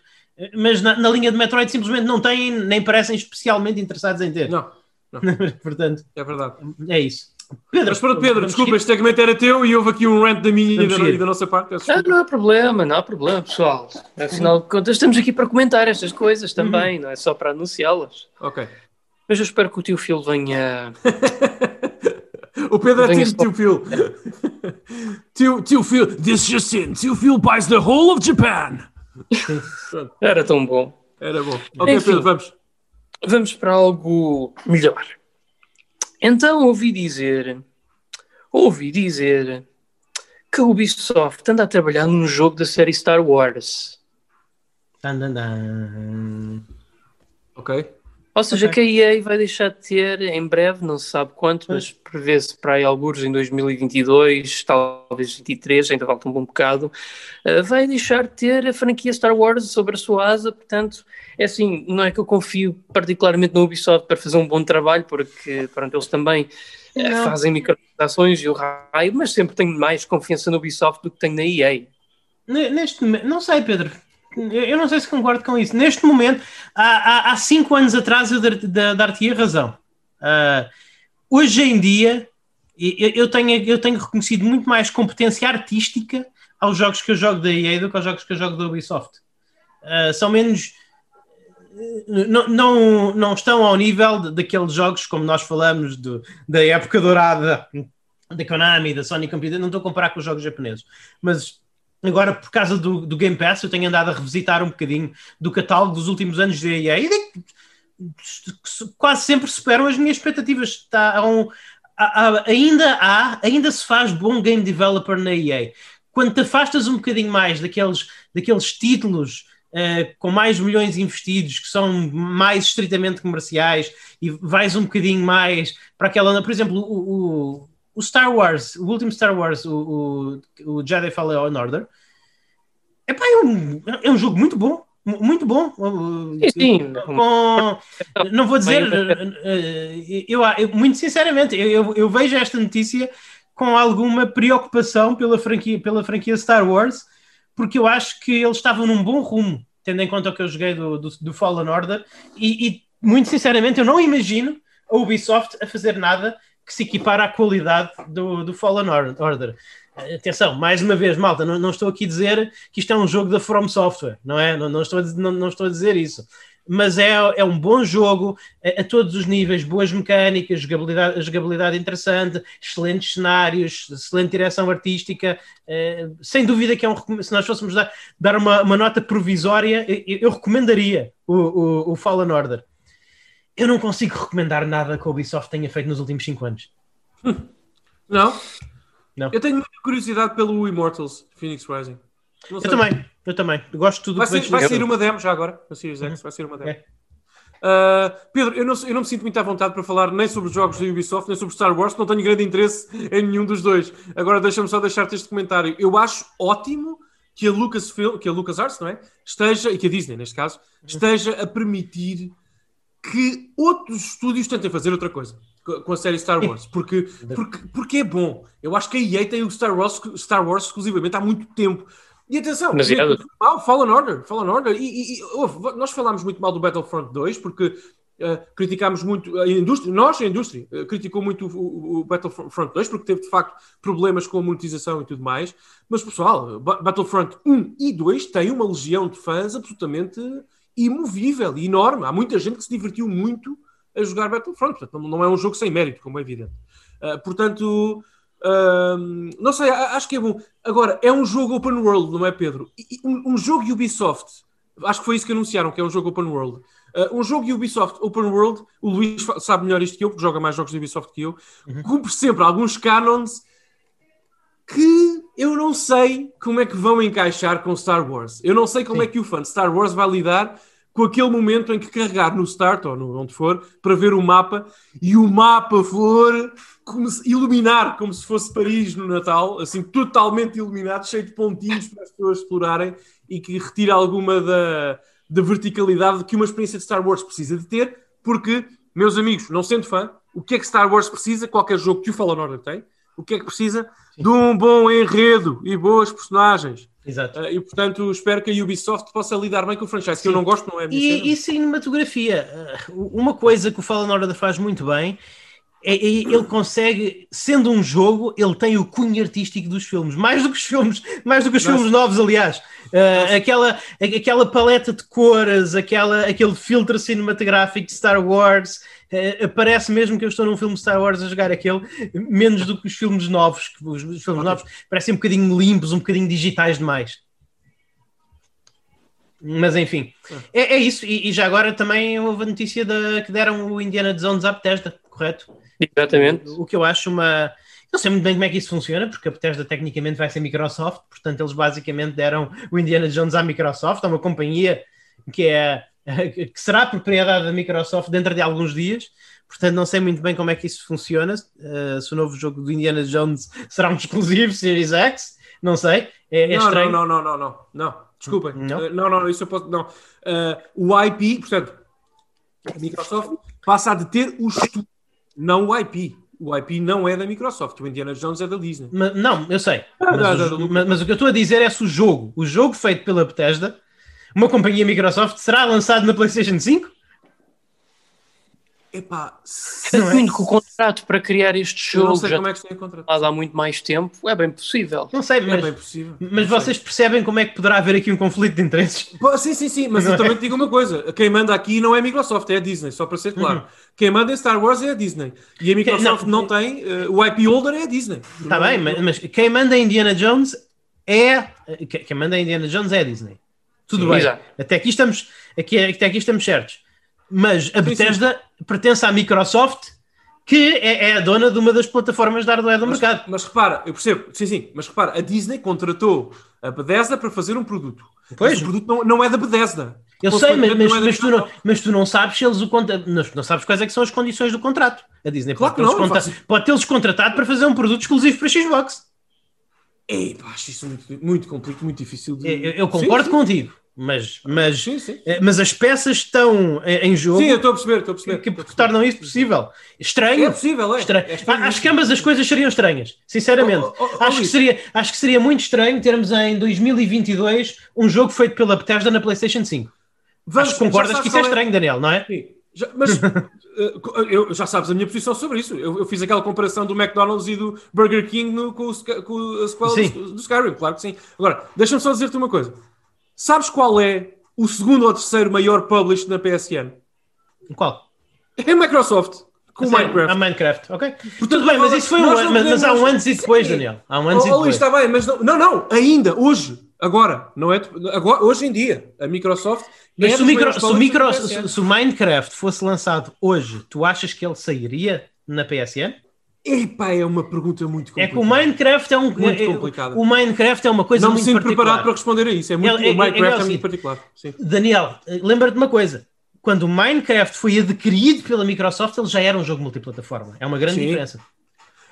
Mas na, na linha de Metroid simplesmente não têm, nem parecem especialmente interessados em ter. sim. Não, Portanto, é verdade. é isso. Pedro, Mas pronto, Pedro, desculpa, seguir? este segmento era teu e houve aqui um rant da minha e da, e da nossa parte. peço Ah, não há problema, não há problema, pessoal. Afinal de contas, estamos aqui para comentar estas coisas também, não é só para anunciá-las. Ok. Mas eu espero que o tio Phil venha. O Pedro é Venha time tio Phil. tio, tio Phil, this just in. Tio Phil buys the whole of Japan. Era tão bom. Era bom. Ok, Enfim. Pedro, vamos. Vamos para algo melhor. Então ouvi dizer, ouvi dizer que a Ubisoft anda a trabalhar num jogo da série Star Wars. Tan, tan, tan. Ok. Ou seja, Ok. que a EA vai deixar de ter em breve, não se sabe quanto, mas prevê-se para aí alguns em 2022, talvez 23, ainda falta um bom bocado, eh, vai deixar de ter a franquia Star Wars sobre a sua asa, portanto, é assim, não é que eu confio particularmente no Ubisoft para fazer um bom trabalho, porque pronto, eles também Não. fazem microtransações e o raio, mas sempre tenho mais confiança no Ubisoft do que tenho na EA. Ne- Neste momento, não sei, Pedro. Eu não sei se concordo com isso. Neste momento, há, há, há cinco anos atrás eu dar- da- dar-te-ia razão. Ah, hoje em dia, eu, tenho, eu tenho reconhecido muito mais competência artística aos jogos que eu jogo da EA do que aos jogos que eu jogo da Ubisoft. Ah, são menos. não, não, não estão ao nível daqueles jogos como nós falamos do, da época dourada da Konami, da Sony Computer, não estou a comparar com os jogos japoneses, mas agora por causa do, do Game Pass eu tenho andado a revisitar um bocadinho do catálogo dos últimos anos da EA e quase sempre superam as minhas expectativas. Está um, ainda há, ainda se faz bom game developer na EA. Quando te afastas um bocadinho mais daqueles, daqueles títulos uh, com mais milhões investidos, que são mais estritamente comerciais, e vais um bocadinho mais para aquela, por exemplo, o, o, Star Wars, o último Star Wars, o, o, o Jedi Fallen Order, epá, é, um, é um jogo muito bom muito bom. Sim, sim. Com, não vou dizer, eh, eu, eu, muito sinceramente, eu, eu, vejo esta notícia com alguma preocupação pela franquia, pela franquia Star Wars, porque eu acho que eles estavam num bom rumo, tendo em conta o que eu joguei do, do, do Fallen Order, e, e, muito sinceramente eu não imagino a Ubisoft a fazer nada que se equipara à qualidade do, do Fallen Order. Atenção, mais uma vez, malta, não, não, estou aqui a dizer que isto é um jogo da From Software, não é? Não, não, estou, a, não, não estou a dizer isso. Mas é, é um bom jogo a, a todos os níveis, boas mecânicas, jogabilidade, jogabilidade interessante, excelentes cenários, excelente direção artística. Eh, sem dúvida que é um se nós fôssemos dar, dar uma, uma nota provisória, eu, eu recomendaria o, o, o Fallen Order. Eu não consigo recomendar nada que a Ubisoft tenha feito nos últimos 5 anos. Não? Não. Eu tenho muita curiosidade pelo Immortals Phoenix Rising. Eu também, eu também. Eu gosto de tudo vai, ser, vai sair uma demo já agora, no Series X, uhum. vai sair uma demo. É. Uh, Pedro, eu não, eu não me sinto muito à vontade para falar nem sobre os jogos da Ubisoft, nem sobre Star Wars, não tenho grande interesse em nenhum dos dois. Agora deixa-me só deixar-te este comentário. Eu acho ótimo que a Lucasfilm, que a LucasArts, não é? Esteja, e que a Disney, neste caso, uhum. esteja a permitir que outros estúdios tentem fazer outra coisa com a série Star Wars, porque, porque, porque é bom. Eu acho que a EA tem o Star Wars, Star Wars exclusivamente há muito tempo. E atenção, é, mal, Fallen Order, Fallen Order. E, e, e nós falámos muito mal do Battlefront 2 porque uh, criticámos muito a indústria, nós, a indústria, uh, criticou muito o, o, Battlefront 2 porque teve de facto problemas com a monetização e tudo mais. Mas pessoal, Battlefront 1 e 2 têm uma legião de fãs absolutamente imovível enorme. Há muita gente que se divertiu muito a jogar Battlefront. Portanto, não é um jogo sem mérito, como é evidente. Uh, portanto, não sei, acho que é bom. Agora, é um jogo open world, não é, Pedro? Um, um jogo Ubisoft, acho que foi isso que anunciaram, que é um jogo open world. Uh, um jogo Ubisoft Open World, o Luís sabe melhor isto que eu, porque joga mais jogos de Ubisoft que eu, uhum. cumpre sempre alguns canons que eu não sei como é que vão encaixar com Star Wars. Eu não sei como Sim. é que o fã de Star Wars vai lidar com aquele momento em que carregar no start ou no, onde for para ver o mapa e o mapa for como se, iluminar como se fosse Paris no Natal, assim totalmente iluminado, cheio de pontinhos para as pessoas explorarem e que retira alguma da, da verticalidade que uma experiência de Star Wars precisa de ter, porque, meus amigos, não sendo fã, o que é que Star Wars precisa? Qualquer jogo que o Fallen Order tem, o que é que precisa? De um bom enredo e boas personagens Exato. Uh, e portanto espero que a Ubisoft possa lidar bem com o franchise, Sim. que eu não gosto, não é? E, e cinematografia. Uh, uma coisa que o Fallen Order faz muito bem é, é, ele consegue, sendo um jogo, ele tem o cunho artístico dos filmes, mais do que os filmes, mais do que os Nossa. filmes novos, aliás. Uh, aquela, aquela paleta de cores, aquela, aquele filtro cinematográfico de Star Wars, uh, parece mesmo que eu estou num filme Star Wars a jogar aquele, menos do que os filmes novos, que os, os filmes novos parecem um bocadinho limpos, um bocadinho digitais demais. Mas enfim, ah. é, é isso. E, e, já agora também houve a notícia de, que deram o Indiana Jones à Bethesda, correto? Exatamente. O, o que eu acho uma. Não sei muito bem como é que isso funciona, porque a Bethesda tecnicamente vai ser Microsoft, portanto eles basicamente deram o Indiana Jones à Microsoft, a uma companhia que é que será propriedade da Microsoft dentro de alguns dias. Portanto, não sei muito bem como é que isso funciona. Uh, se o novo jogo do Indiana Jones será um exclusivo Series X, não sei. É, é não, estranho. Não, não, não, não, não, não. Desculpem. Não, uh, não, não, isso eu posso. Não. Uh, o IP, portanto, a Microsoft passa a deter o estúdio não o IP. O IP não é da Microsoft, o Indiana Jones é da Disney. Mas, não, eu sei. Ah, mas, o, mas, mas, o que eu estou a dizer é se o jogo, o jogo feito pela Bethesda, uma companhia Microsoft, será lançado na PlayStation 5? Epá, Sendo é? que o contrato para criar este jogo já como é que se há muito mais tempo, é bem possível. Não sei, mas, é bem possível. mas vocês percebem como é que poderá haver aqui um conflito de interesses? Sim, sim, sim, mas eu também te digo uma coisa: quem manda aqui não é a Microsoft, é a Disney, só para ser claro. Uhum. Quem manda em Star Wars é a Disney. E a Microsoft não, não tem, uh, o IP holder é a Disney. Está bem, mas, mas, quem manda em Indiana Jones é. Quem manda em Indiana Jones é a Disney. Tudo sim, bem. Exato. Até aqui estamos, aqui, até aqui estamos certos. Mas a Bethesda pertence à Microsoft, que é, é, a dona de uma das plataformas de hardware do mas, mercado. Mas repara, eu percebo, sim, sim, mas repara, a Disney contratou a Bethesda para fazer um produto. Pois. Mas o produto não, não é da Bethesda. Eu sei, mas, mas, é mas, tu não, mas tu não sabes se eles o contra... não, não sabes quais é são as condições do contrato. A Disney claro pode, tê-los contra... pode tê-los contratado para fazer um produto exclusivo para Xbox. Ei, pá, acho isso muito, muito complicado, muito difícil de... Eu, eu concordo sim, sim. contigo. Mas, mas, sim, sim. Eh, mas as peças estão em jogo. Sim, eu estou a perceber, estou a perceber. Que, que tornam isso possível. Estranho. É possível, é. Estranho. É acho que ambas as coisas seriam estranhas, sinceramente. Oh, oh, oh, acho, que seria, acho que seria muito estranho termos em 2022 um jogo feito pela Bethesda na PlayStation 5. Vamos, acho que concordas que isso é, é estranho, Daniel, não é? Sim. Já, mas eh, eu, já sabes a minha posição sobre isso. Eu, eu, fiz aquela comparação do McDonald's e do Burger King no, com, o, com a sequela do, do Skyrim, claro que sim. Agora, deixa-me só dizer-te uma coisa. Sabes qual é o segundo ou terceiro maior publisher na PSN? Qual? É a Microsoft. Com o Minecraft. A Minecraft, ok. Portanto, Tudo bem, mas isso foi um ano, mas, mas, há um antes e depois, Daniel. Há um antes oh, e depois. está bem, mas não, não, não, ainda, hoje, agora, não é? Agora, hoje em dia, a Microsoft. Mas se, o micro, se, o micro, se, se o Minecraft fosse lançado hoje, tu achas que ele sairia na PSN? Epá, é uma pergunta muito complicada. É que o Minecraft é um muito é, complicado. O Minecraft é uma coisa não muito particular. Não me sinto preparado para responder a isso. É muito, é, o Minecraft é, é, é muito particular. Sim. Daniel, lembra-te de uma coisa. Quando o Minecraft foi adquirido pela Microsoft, ele já era um jogo multiplataforma. É uma grande sim. diferença.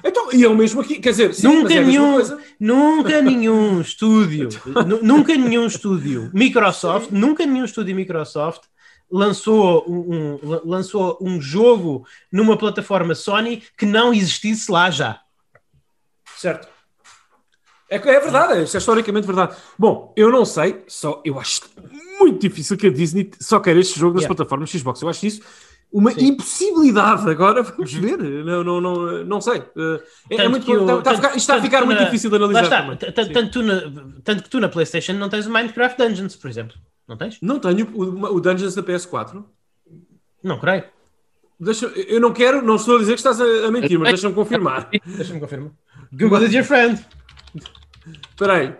Então, e é o mesmo aqui, quer dizer, sim, nunca, é nenhum, nunca nenhum estúdio, nunca nenhum estúdio Microsoft, sim. nunca nenhum estúdio Microsoft lançou um, um, lançou um jogo numa plataforma Sony que não existisse lá já. Certo. É, é verdade, isso é historicamente verdade. Bom, eu não sei, só eu acho muito difícil que a Disney só queira este jogo nas yeah. plataformas Xbox. Eu acho isso uma Sim. impossibilidade. Agora vamos uhum. ver. Não, não, não, não sei. É, é muito, está, tanto, está, a ficar muito na, difícil de analisar. Está, tanto, na, tanto que tu na PlayStation não tens o Minecraft Dungeons, por exemplo. Não tens? Não tenho o, o Dungeons da PS4. Não creio. Deixa, eu não quero, não estou a dizer que estás a, a mentir, mas deixa-me confirmar. deixa-me confirmar. Google is your friend. Espera aí.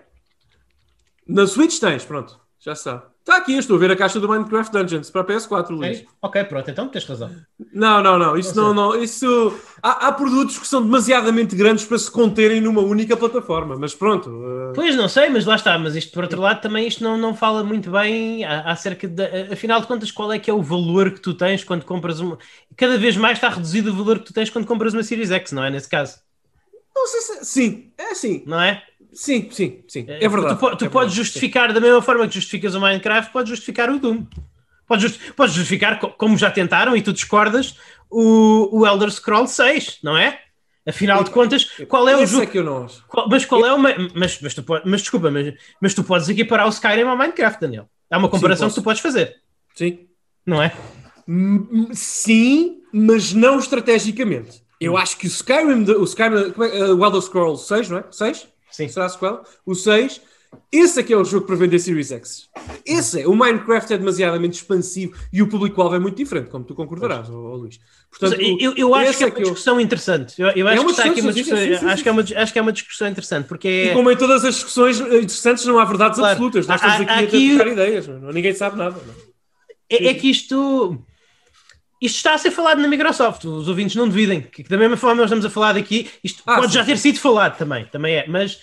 Na Switch tens, pronto, já está. Está aqui, estou a ver a caixa do Minecraft Dungeons para a PS4, Luís. Ok, pronto, então tens razão. Não, não, não. Isso não, não, isso. Há, há, produtos que são demasiadamente grandes para se conterem numa única plataforma, mas pronto. Uh... Pois não sei, mas lá está. Mas isto, por outro lado, também isto não, não fala muito bem acerca de. Afinal de contas, qual é que é o valor que tu tens quando compras uma. Cada vez mais está reduzido o valor que tu tens quando compras uma Series X, não é? Nesse caso. Não sei se. Sim, é assim. Não é? Sim, sim, sim. É, é verdade. Tu, tu é podes verdade, justificar, sim. da mesma forma que justificas o Minecraft, podes justificar o Doom. Podes, just, podes justificar, como já tentaram e tu discordas, o, o Elder Scrolls 6, não é? Afinal de contas, qual é o jogo? Que eu não acho. Mas qual é uma. Mas, mas, tu, mas desculpa, mas, mas tu podes equiparar o Skyrim ao Minecraft, Daniel. É uma comparação sim, que tu podes fazer. Sim. Não é? Sim, mas não estrategicamente. Eu acho que o Skyrim, o Skyrim, é, o Elder Scrolls 6, não é? 6? Sim. Sequela? O 6. Esse é que é o jogo para vender Series X. Esse é. O Minecraft é demasiadamente expansivo e o público-alvo é muito diferente, como tu concordarás, oh, Luís. Portanto, eu, eu acho que é, é uma discussão eu... interessante. Eu, eu é acho que aqui uma discussão, sim, sim, sim, acho, que é uma, acho que é uma discussão interessante, porque é... E como em todas as discussões interessantes não há verdades claro. absolutas. Nós estamos aqui, aqui a trocar ideias. Ninguém sabe nada. É, é que isto isto está a ser falado na Microsoft, os ouvintes não duvidem, que da mesma forma nós estamos a falar aqui, isto ah, pode sim, já ter sim. sido falado também, também é, mas,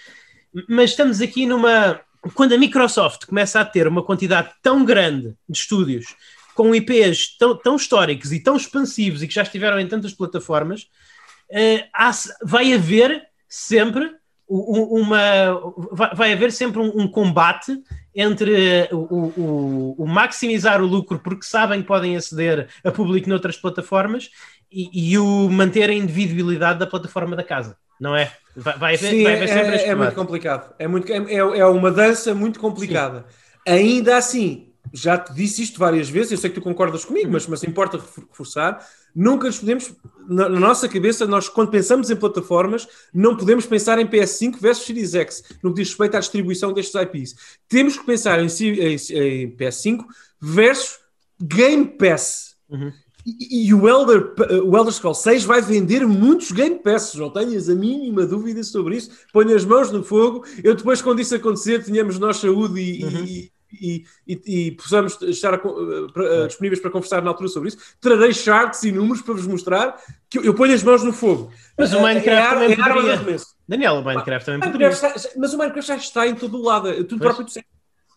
mas estamos aqui numa. Quando a Microsoft começa a ter uma quantidade tão grande de estúdios com IPs tão, tão históricos e tão expansivos e que já estiveram em tantas plataformas, uh, há, vai haver sempre uma. Vai haver sempre um, um combate entre o, o, o, maximizar o lucro porque sabem que podem aceder a público noutras plataformas e, e o manter a individualidade da plataforma da casa, não é? Vai, vai Sim, vai haver sempre é, é muito complicado. É, muito, é, é uma dança muito complicada. Sim. Ainda assim, já te disse isto várias vezes, eu sei que tu concordas comigo, mas, mas importa reforçar, nunca nos podemos, na, na, nossa cabeça, nós quando pensamos em plataformas, não podemos pensar em PS5 versus Series X, no que diz respeito à distribuição destes IPs. Temos que pensar em, em, em PS5 versus Game Pass. Uhum. E, e, o, Elder, o Elder Scrolls 6 vai vender muitos Game Passes, não tenhas a mínima dúvida sobre isso. Ponho as mãos no fogo. Eu depois, quando isso acontecer, tenhamos nós saúde e, uhum. e e, e, e possamos estar a, para, disponíveis para conversar na altura sobre isso, trarei charts e números para vos mostrar que eu, eu ponho as mãos no fogo. Mas o Minecraft é, também é poderia. Daniel, o Minecraft também poderia. Está, mas o Minecraft já está em todo o lado. Tu próprio disseste.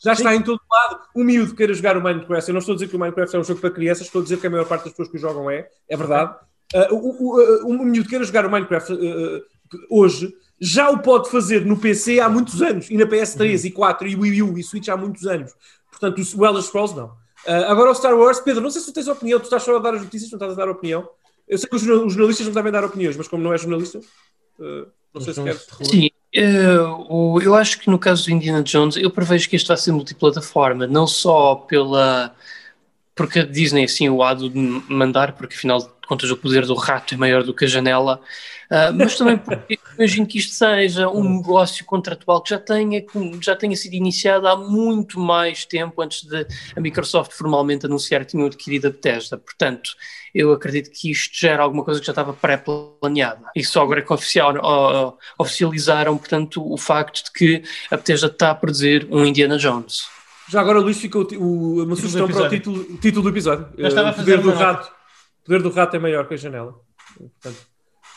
Já está Sim. em todo o lado. O miúdo queira jogar o Minecraft. Eu não estou a dizer que o Minecraft é um jogo para crianças, estou a dizer que a maior parte das pessoas que o jogam é. É verdade. Uh, o, o, o, o miúdo queira jogar o Minecraft uh, hoje já o pode fazer no PC há muitos anos, e na PS3 uhum. e 4 e Wii U e Switch há muitos anos. Portanto, o Elder Scrolls não. Uh, agora o Star Wars, Pedro, não sei se tu tens opinião, tu estás só a dar as notícias, não estás a dar opinião. Eu sei que os jornalistas não devem dar opiniões, mas como não é jornalista, uh, não sei se queres. Sim, uh, eu acho que no caso do Indiana Jones, eu prevejo que este vai ser multiplataforma, não só pela. Porque a Disney assim o há de mandar, porque afinal de contas o poder do rato é maior do que a janela, Uh, mas também porque imagino que isto seja um negócio contratual que já tenha, já tenha sido iniciado há muito mais tempo antes de a Microsoft formalmente anunciar que tinha adquirido a Bethesda. Portanto, eu acredito que isto já era alguma coisa que já estava pré-planeada. E só agora é que oficial, uh, oficializaram, portanto, o facto de que a Bethesda está a produzir um Indiana Jones. Já agora, Luís, ficou o, uma sugestão para o título, título do episódio. Já estava a fazer poder do rato. O poder do rato é maior que a janela. Portanto,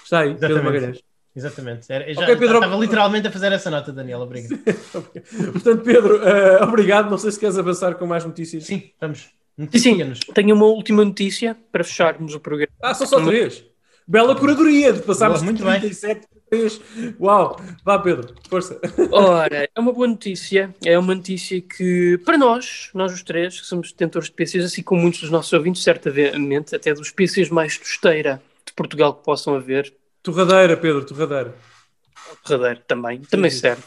Está aí, Exatamente. Pedro Magalhães. Exatamente. Era, já, okay, Pedro... Estava literalmente a fazer essa nota, Daniel. Obrigado. Portanto, Pedro, uh, obrigado. Não sei se queres avançar com mais notícias. Sim, vamos. Sim, tenho uma última notícia para fecharmos o programa. Ah, são só três. Bela curadoria de passarmos boa, muito 37 três. Uau! Vá, Pedro, força. Ora, é uma boa notícia. É uma notícia que, para nós, nós os três, que somos detentores de PCs, assim como muitos dos nossos ouvintes, certamente, até dos PCs mais tosteira Portugal que possam haver. Torradeira, Pedro, torradeira. Torradeira também, também serve.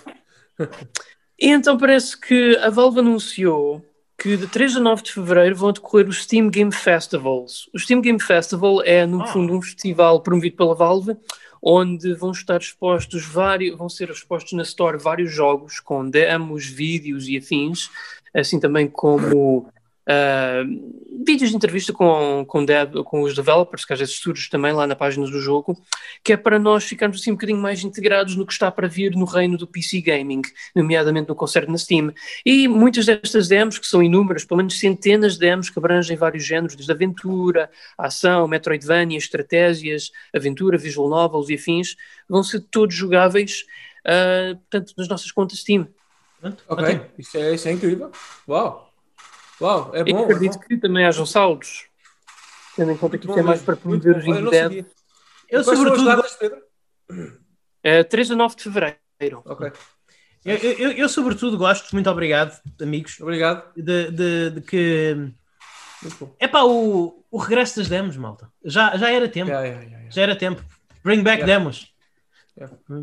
e então parece que a Valve anunciou que de 3 a 9 de fevereiro vão decorrer os Steam Game Festivals. O Steam Game Festival é, no ah. fundo, um festival promovido pela Valve, onde vão estar expostos vários, vão ser expostos na Store vários jogos com demos, vídeos e afins, assim também como uh, vídeos de entrevista com, com, dev, com os developers, que às vezes surge também lá na página do jogo, que é para nós ficarmos assim um bocadinho mais integrados no que está para vir no reino do PC Gaming, nomeadamente no concerto na Steam. E muitas destas demos, que são inúmeras, pelo menos centenas de demos que abrangem vários géneros, desde aventura, ação, Metroidvania, estratégias, aventura, visual novels e afins, vão ser todos jogáveis, uh, portanto, nas nossas contas Steam. Ok, isso é, isso é incrível. Uau! Uau, é bom. Eu acredito é bom. que também hajam saldos, tendo em conta que isto é mais para promover os dev. Eu, sobretudo. Datas, Pedro? É, 3 a 9 de fevereiro. Ok. Eu, eu, eu, sobretudo, gosto, muito obrigado, amigos. Obrigado. De, de, de que. É pá, o, o regresso das demos, malta. Já, já era tempo. Yeah, yeah, yeah, já era tempo. Bring back demos.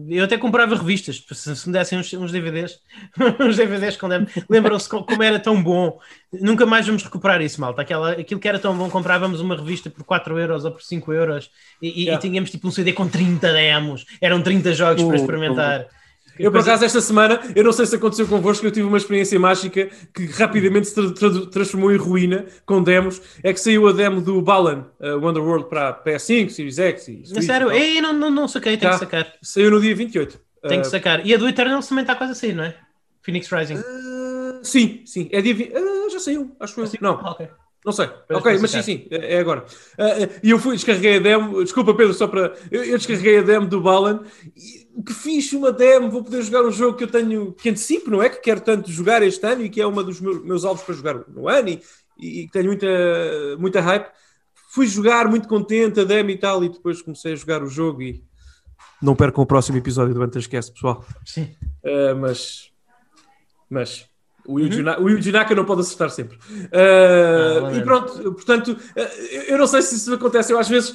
Eu até comprava revistas, se me dessem uns, uns DVDs, uns DVDs com Lembram-se como era tão bom. Nunca mais vamos recuperar isso, malta. Aquela, aquilo que era tão bom, comprávamos uma revista por 4 euros ou por 5 euros e, yeah. e tínhamos tipo um CD com 30 demos. Eram 30 jogos uh, para experimentar. Uh. Eu, por acaso, esta semana, eu não sei se aconteceu convosco, eu tive uma experiência mágica que rapidamente se tra tra transformou em ruína com demos. É que saiu a demo do Balan uh, Wonderworld para PS5, Series X e Switch. Sério? Ei, não, não, não saquei, tenho tá. que sacar. Saiu no dia 28. Tenho uh, que sacar. E a do Eternal também está quase a sair, não é? Phoenix Rising. Uh, sim, sim. É dia 20... uh, já saiu, acho eu. Não. Ah, ok. Não sei. ok, mas sim, sim, é, agora. E eu fui, descarreguei a demo. Desculpa, Pedro, só para. Eu, eu descarreguei a demo do Balan e que fiz uma demo, vou poder jogar um jogo que eu tenho, que antecipo, não é? Que quero tanto jogar este ano e que é uma dos meus, meus alvos para jogar no ano e, e, tenho muita, muita hype. Fui jogar muito contente a demo e tal, e depois comecei a jogar o jogo e não percam o próximo episódio do Antascast, pessoal. Sim. Uh, mas, mas o Yuji, uhum. Naka não pode acertar sempre. Uh, ah, e pronto, portanto, uh, eu não sei se isso acontece. Eu às vezes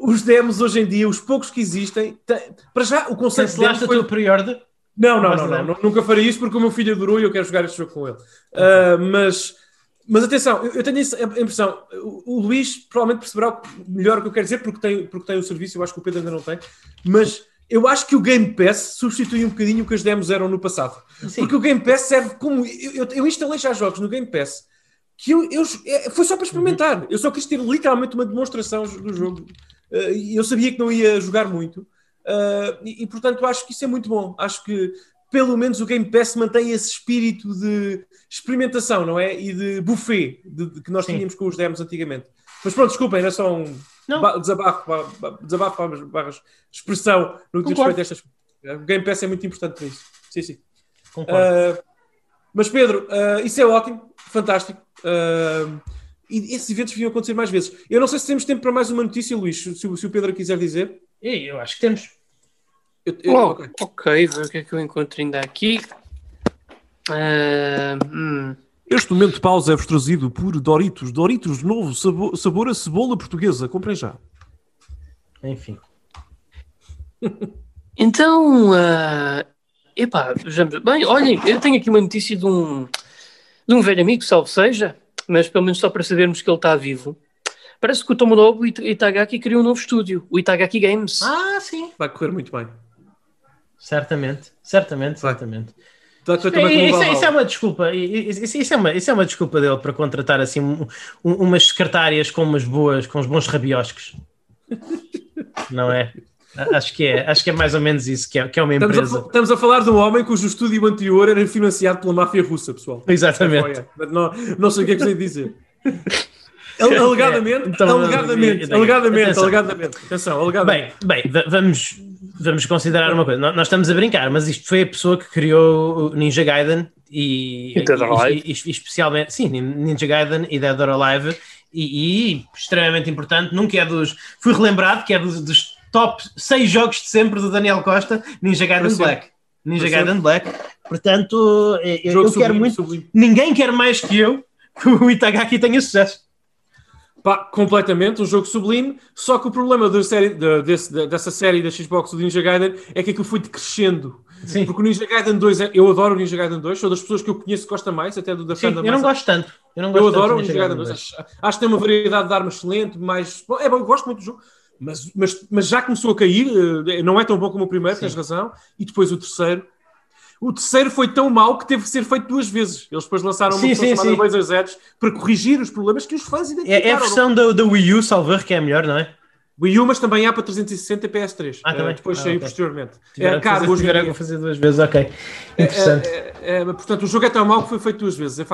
os demos hoje em dia, os poucos que existem, tem, para já o conceito Cancelaste de demo foi... a tua pre-order? Não, não, não, não, não, nunca farei isso porque o meu filho adorou e eu quero jogar este jogo com ele. Uh, mas, mas atenção, eu, eu tenho a impressão, o, o, Luís provavelmente perceberá melhor o que eu quero dizer porque tem, porque tem o serviço, eu acho que o Pedro ainda não tem, mas eu acho que o Game Pass substitui um bocadinho o que as demos eram no passado. Sim. Porque o Game Pass serve como. Eu, eu, eu, instalei já jogos no Game Pass que eu, eu, é, foi só para experimentar. Eu só quis ter literalmente uma demonstração do jogo. Uh, eu sabia que não ia jogar muito. Uh, e, e, portanto acho que isso é muito bom. Acho que pelo menos o Game Pass mantém esse espírito de experimentação, não é? E de buffet de, de, que nós Sim. tínhamos com os demos antigamente. Mas pronto, desculpem, era só um não. desabafo, desabafo barra expressão no que diz respeito a estas O Game Pass é muito importante para isso. Sim, sim. Uh, mas Pedro, uh, isso é ótimo, fantástico. Uh, e esses eventos deviam acontecer mais vezes. Eu não sei se temos tempo para mais uma notícia, Luís, se, se o Pedro quiser dizer. Eu acho que temos. Eu, eu, oh, ok, okay ver o que é que eu encontro ainda aqui. Uh, hum. Este momento de pausa é-vos trazido por Doritos. Doritos novo, sabor, sabor a cebola portuguesa. Comprem já. Enfim. então, uh, epá, vejamos. Bem, olhem, eu tenho aqui uma notícia de um, de um velho amigo, salvo seja, mas pelo menos só para sabermos que ele está vivo. Parece que o Tomonobu Itagaki criou um novo estúdio, o Itagaki Games. Ah, sim. Vai correr muito bem. Certamente, certamente, certamente. Isso, isso, isso, é uma desculpa, isso, isso, é uma, isso é uma desculpa dele para contratar assim um, um, umas secretárias com umas boas, com uns bons rabioscos. Não é? Acho que é, acho que é mais ou menos isso, que é, que é uma empresa. Estamos a, estamos a falar de um homem cujo estúdio anterior era financiado pela máfia russa, pessoal. Exatamente. Não, não sei o que é que sei dizer. Alegadamente, então, alegadamente, alegadamente, alegadamente. Atenção, alegadamente. Bem, bem, vamos, vamos considerar uma coisa. Nós estamos a brincar, mas isto foi a pessoa que criou o Ninja Gaiden e, e, e, e especialmente, sim, Ninja Gaiden e Dead or Alive e, e, extremamente importante, nunca é dos. Fui relembrado que é dos, dos top 6 jogos de sempre do Daniel Costa, Ninja Gaiden Black. Ninja Gaiden Black. Portanto, eu, eu quero muito. Sublime. Ninguém quer mais que eu que o Itagaki tenha sucesso. Pá, completamente, um jogo sublime. Só que o problema da série, de, desse, dessa série da Xbox do Ninja Gaiden é que aquilo foi decrescendo. Sim. Porque o Ninja Gaiden 2, é, eu adoro o Ninja Gaiden 2, sou das pessoas que eu conheço que gosta mais, até do da Sim, Eu não gosto tanto. Eu, não gosto eu adoro o Ninja Gaiden 2. 2. Acho, acho, que tem uma variedade de armas excelente, mas. Bom, é bom, eu gosto muito do jogo. Mas, mas, mas já começou a cair, eh, não é tão bom como o primeiro, Sim. tens razão. E depois o terceiro o terceiro foi tão mau que teve que ser feito duas vezes. Eles depois lançaram uma versão chamada para corrigir os problemas que os fãs identificaram. É, é a versão da, da Wii U, salvar, que é a melhor, não é? Wii U, mas também há para 360 e PS3. Ah, também? Uh, depois ah, saiu okay. posteriormente. Tiveram é caro fazer, hoje. Tiveram fazer duas vezes, ok. Interessante. É, é, é, portanto, o jogo é tão mau que foi feito duas vezes.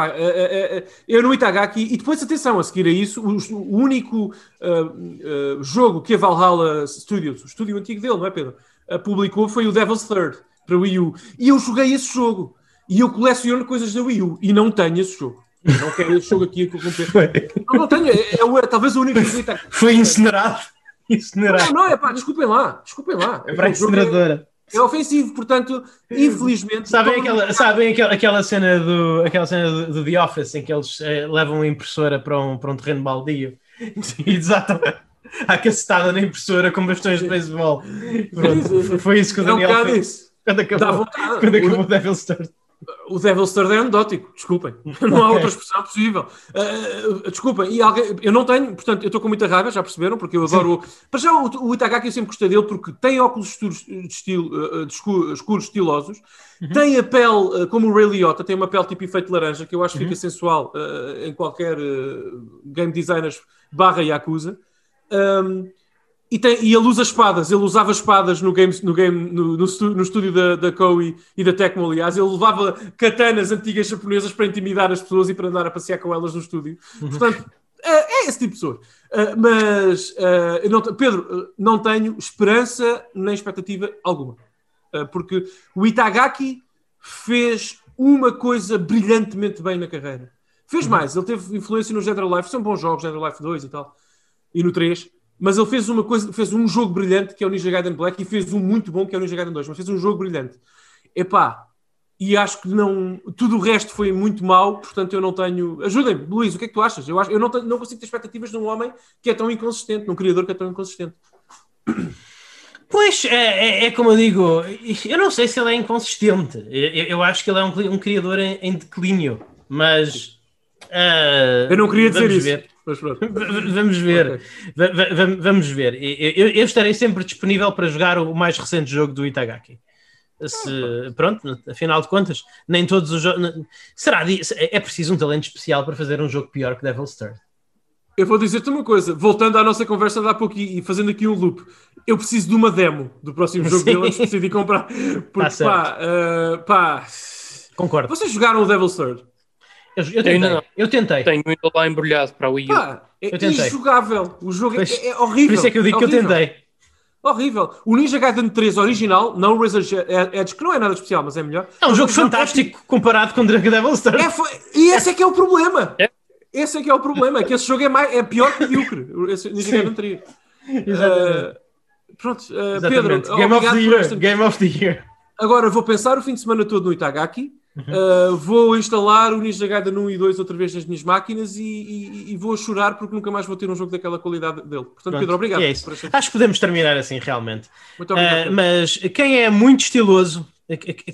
eu no Itagaki, e depois, atenção, a seguir a isso, o, o único uh, uh, jogo que a Valhalla Studios, o estúdio antigo dele, não é, Pedro? publicou foi o Devil's Third para Wii U. E eu joguei esse jogo. E eu coleciono coisas da Wii U. E não tenho esse jogo. Eu não quero esse jogo aqui. Não, não tenho. É, é, talvez o único que Foi incinerado. Incinerado. Não, não, é pá, desculpem lá. Desculpem lá. É para a incineradora. É ofensivo, portanto, infelizmente. Sabem, aquela, sabem aquela, aquela cena, do, aquela cena do, do The Office em que eles eh, levam a impressora para um, para um terreno baldio e desatam a cacetada na impressora com bastões de beisebol. Foi isso que o Daniel é um fez. Quando acabou, quando acabou o, o Devil's Third. O Devil's Third é anedótico, desculpem. Não há outra expressão possível. Uh, desculpem, e alguém, eu não tenho, portanto, eu estou com muita raiva, já perceberam, porque eu adoro. Sim. Para já, o, o Itagaki eu sempre gostei dele porque tem óculos escuros, estilo, de escuros, escuros estilosos, uhum. tem a pele, como o Ray Liotta, tem uma pele tipo efeito laranja, que eu acho que uhum. fica sensual em qualquer game designers barra Yakuza. Um, e, tem, e ele usa espadas, ele usava espadas no, game, no, game, no, no, no estúdio da, da Koei e da Tecmo, aliás. Ele levava katanas antigas japonesas para intimidar as pessoas e para andar a passear com elas no estúdio. Uhum. Portanto, é, é esse tipo de pessoa. Uh, mas, uh, não, Pedro, não tenho esperança nem expectativa alguma. Porque o Itagaki fez uma coisa brilhantemente bem na carreira. Fez uhum. mais, ele teve influência no General Life, são bons jogos, General Life 2 e tal, e no 3 mas ele fez uma coisa, fez um jogo brilhante que é o Ninja Gaiden Black e fez um muito bom que é o Ninja Gaiden 2, mas fez um jogo brilhante. Epá, e acho que não, tudo o resto foi muito mau, portanto eu não tenho. Ajudem-me, Luís, o que é que tu achas? Eu, acho, eu não, tenho, não consigo ter expectativas de um homem que é tão inconsistente, num criador que é tão inconsistente. Pois, é, é, é, como eu digo, eu não sei se ele é inconsistente. Eu, eu acho que ele é um, um criador em, em, declínio, mas. Uh, eu não queria dizer isso. Ver. Vamos ver. Okay. Vamos ver. Eu, eu, estarei sempre disponível para jogar o mais recente jogo do Itagaki. Se, pronto, afinal de contas, nem todos os jogos. Será é preciso um talento especial para fazer um jogo pior que Devil's Third. Eu vou dizer-te uma coisa, voltando à nossa conversa de há pouco e fazendo aqui um loop, eu preciso de uma demo do próximo jogo dele antes de decidir comprar. Porque tá pá, uh, pá. Concordo. Vocês jogaram o Devil's Third? Eu, eu tentei. Não, eu tentei. Tenho ainda lá embrulhado para o Wii U. Pá, é eu tentei. injogável. O jogo é, é, horrível. Por isso é que eu digo é que eu tentei. Horrível. O Ninja Gaiden 3 original, não o Razor Edge, que não é nada especial, mas é melhor. É um jogo fantástico é... comparado com Dragon Devil's Third. É, e esse é que é o problema. É. Esse é que é o problema, que esse jogo é, mais, é pior que o Yucre. Esse Ninja Gaiden 3. Exatamente. Uh, pronto, uh, Pedro, Game of the Year. Game of the Year. Agora vou pensar o fim de semana todo no Itagaki. Uhum. Uh, vou instalar o Ninja Gaiden 1 e 2 outra vez nas minhas máquinas e, e, e, vou chorar porque nunca mais vou ter um jogo daquela qualidade dele. Portanto, Pronto, Pedro, obrigado. É Acho que podemos terminar assim, realmente. Muito obrigado. Uh, mas quem é muito estiloso,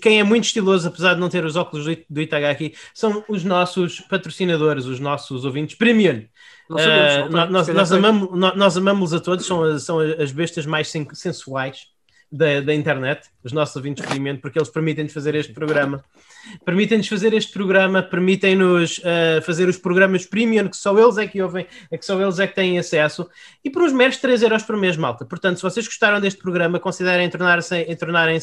quem é muito estiloso, apesar de não ter os óculos do Itagaki, são os nossos patrocinadores, os nossos ouvintes premium. Uh, nós, nós, amamos, nós amamos a todos, são, são as bestas mais sensuais da, da internet, os nossos ouvintes de experimento, porque eles permitem-nos fazer este programa. Permitem-nos fazer este programa, permitem-nos uh, fazer os programas premium, que só eles é que ouvem, é que só eles é que têm acesso, e por uns meros 3 euros por mês, malta. Portanto, se vocês gostaram deste programa, considerem tornar-se tornarem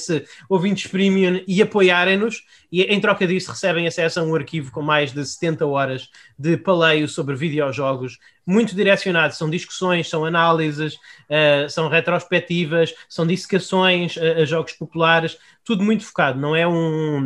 ouvintes premium e apoiarem-nos, e em troca disso recebem acesso a um arquivo com mais de 70 horas de paleio sobre videojogos, muito direcionado. São discussões, são análises, uh, são retrospectivas, são dissecações a, a, jogos populares, tudo muito focado. Não é um,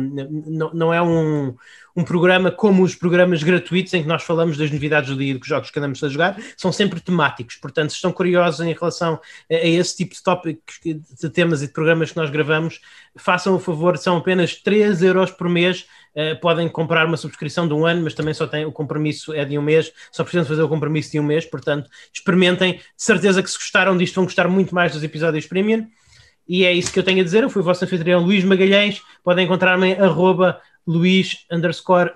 não, não é um, um programa como os programas gratuitos em que nós falamos das novidades do dia dos jogos que andamos a jogar, são sempre temáticos. Portanto, se estão curiosos em relação a, a esse tipo de tópicos, de temas e de programas que nós gravamos, façam o favor, são apenas 3 euros por mês Uh, podem comprar uma subscrição de um ano, mas também só tem o compromisso é de um mês, só precisam fazer o compromisso de um mês, portanto, experimentem, de certeza que se gostaram disto vão gostar muito mais dos episódios premium. E é isso que eu tenho a dizer. Eu fui o vosso anfitrião Luís Magalhães. Podem encontrar-me em arroba Luís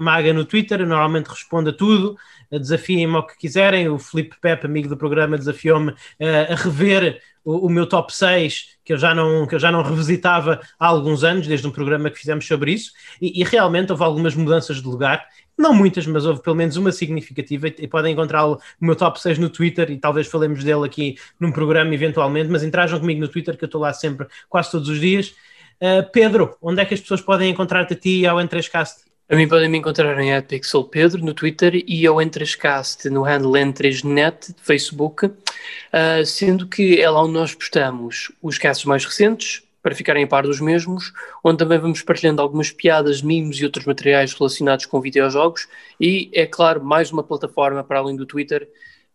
Maga no Twitter. Eu normalmente respondo a tudo. Desafiem-me ao que quiserem. O Felipe Pepe, amigo do programa, desafiou-me uh, a rever o, o, meu top 6, que eu, já não, que eu já não revisitava há alguns anos, desde um programa que fizemos sobre isso. E, e realmente houve algumas mudanças de lugar não muitas, mas houve pelo menos uma significativa e podem encontrá-lo no meu top 6 no Twitter e talvez falemos dele aqui num programa eventualmente, mas interajam comigo no Twitter que eu estou lá sempre, quase todos os dias. Uh, Pedro, onde é que as pessoas podem encontrar-te a ti e ao N3Cast? A mim podem me encontrar em Pixel Pedro no Twitter e ao N3Cast no handle N3Net de Facebook, uh, sendo que é lá onde nós postamos os casts mais recentes, para ficarem a par dos mesmos, onde também vamos partilhando algumas piadas, mimos e outros materiais relacionados com videojogos e, é claro, mais uma plataforma para além do Twitter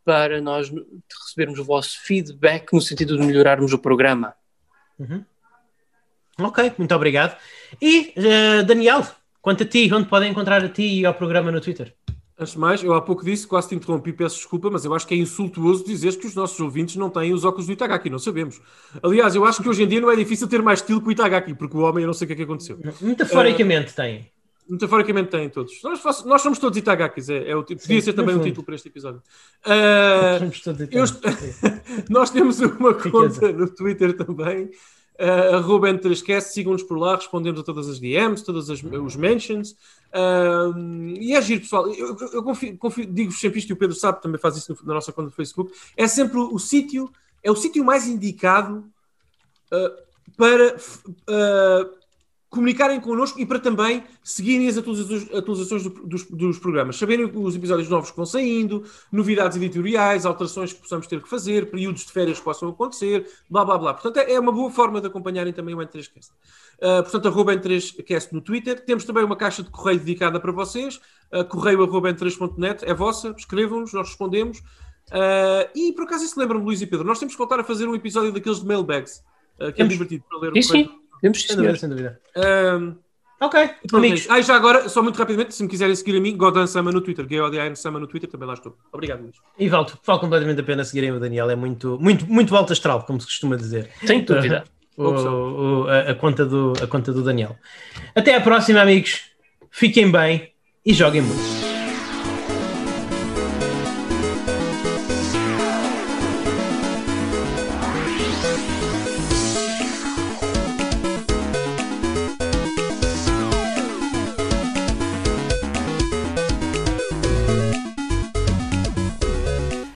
para nós recebermos o vosso feedback no sentido de melhorarmos o programa. Uhum. Ok, muito obrigado. E, uh, Daniel, quanto a ti, onde podem encontrar a ti e ao programa no Twitter? Antes de mais, eu há pouco disse, quase te interrompi, peço desculpa, mas eu acho que é insultuoso dizer que os nossos ouvintes não têm os óculos do Itagaki, não sabemos. Aliás, eu acho que hoje em dia não é difícil ter mais estilo que o Itagaki, porque o homem eu não sei o que é que aconteceu. Metaforicamente uh, tem. Metaforicamente têm todos. Nós, nós somos todos Itagakis, é, é o, podia Sim, ser também um título para este episódio. Uh, somos todos eu, nós temos uma conta no Twitter também, uh, arroba N3Cast, sigam-nos por lá, respondemos a todas as DMs, todos os mentions. Uh, e é giro, pessoal. Eu, eu, eu confio, confio, digo sempre isto e o Pedro sabe, também faz isso na nossa conta do Facebook. É sempre o, o sítio, é o sítio mais indicado uh, para uh, comunicarem connosco e para também seguirem as atualizações, atualizações do, dos, dos, programas, saberem os episódios novos que vão saindo, novidades editoriais, alterações que possamos ter que fazer, períodos de férias que possam acontecer, blá blá blá. Portanto, é, é uma boa forma de acompanharem também o N3Cast. Uh, portanto, arroba N3Cast no Twitter. Temos também uma caixa de correio dedicada para vocês, uh, correio arroba N3.net, é vossa, escrevam-nos, nós respondemos. Uh, e por acaso isso lembra-me, Luís e Pedro, nós temos que voltar a fazer um episódio daqueles de mailbags, uh, que é divertido para ler o sim, sim. Temos sem dúvida, sem dúvida. Um, Ok, amigos. Ah, já agora, só muito rapidamente, se me quiserem seguir a mim, Godan Sama no Twitter, G-O-D-A-N Sama no Twitter, também lá estou. Obrigado, Luís. E vale, vale completamente a pena seguirem o Daniel, é muito, muito, muito alto astral, como se costuma dizer. Sem dúvida. O, o, a, a, conta do, a conta do Daniel. Até à próxima, amigos. Fiquem bem e joguem muito.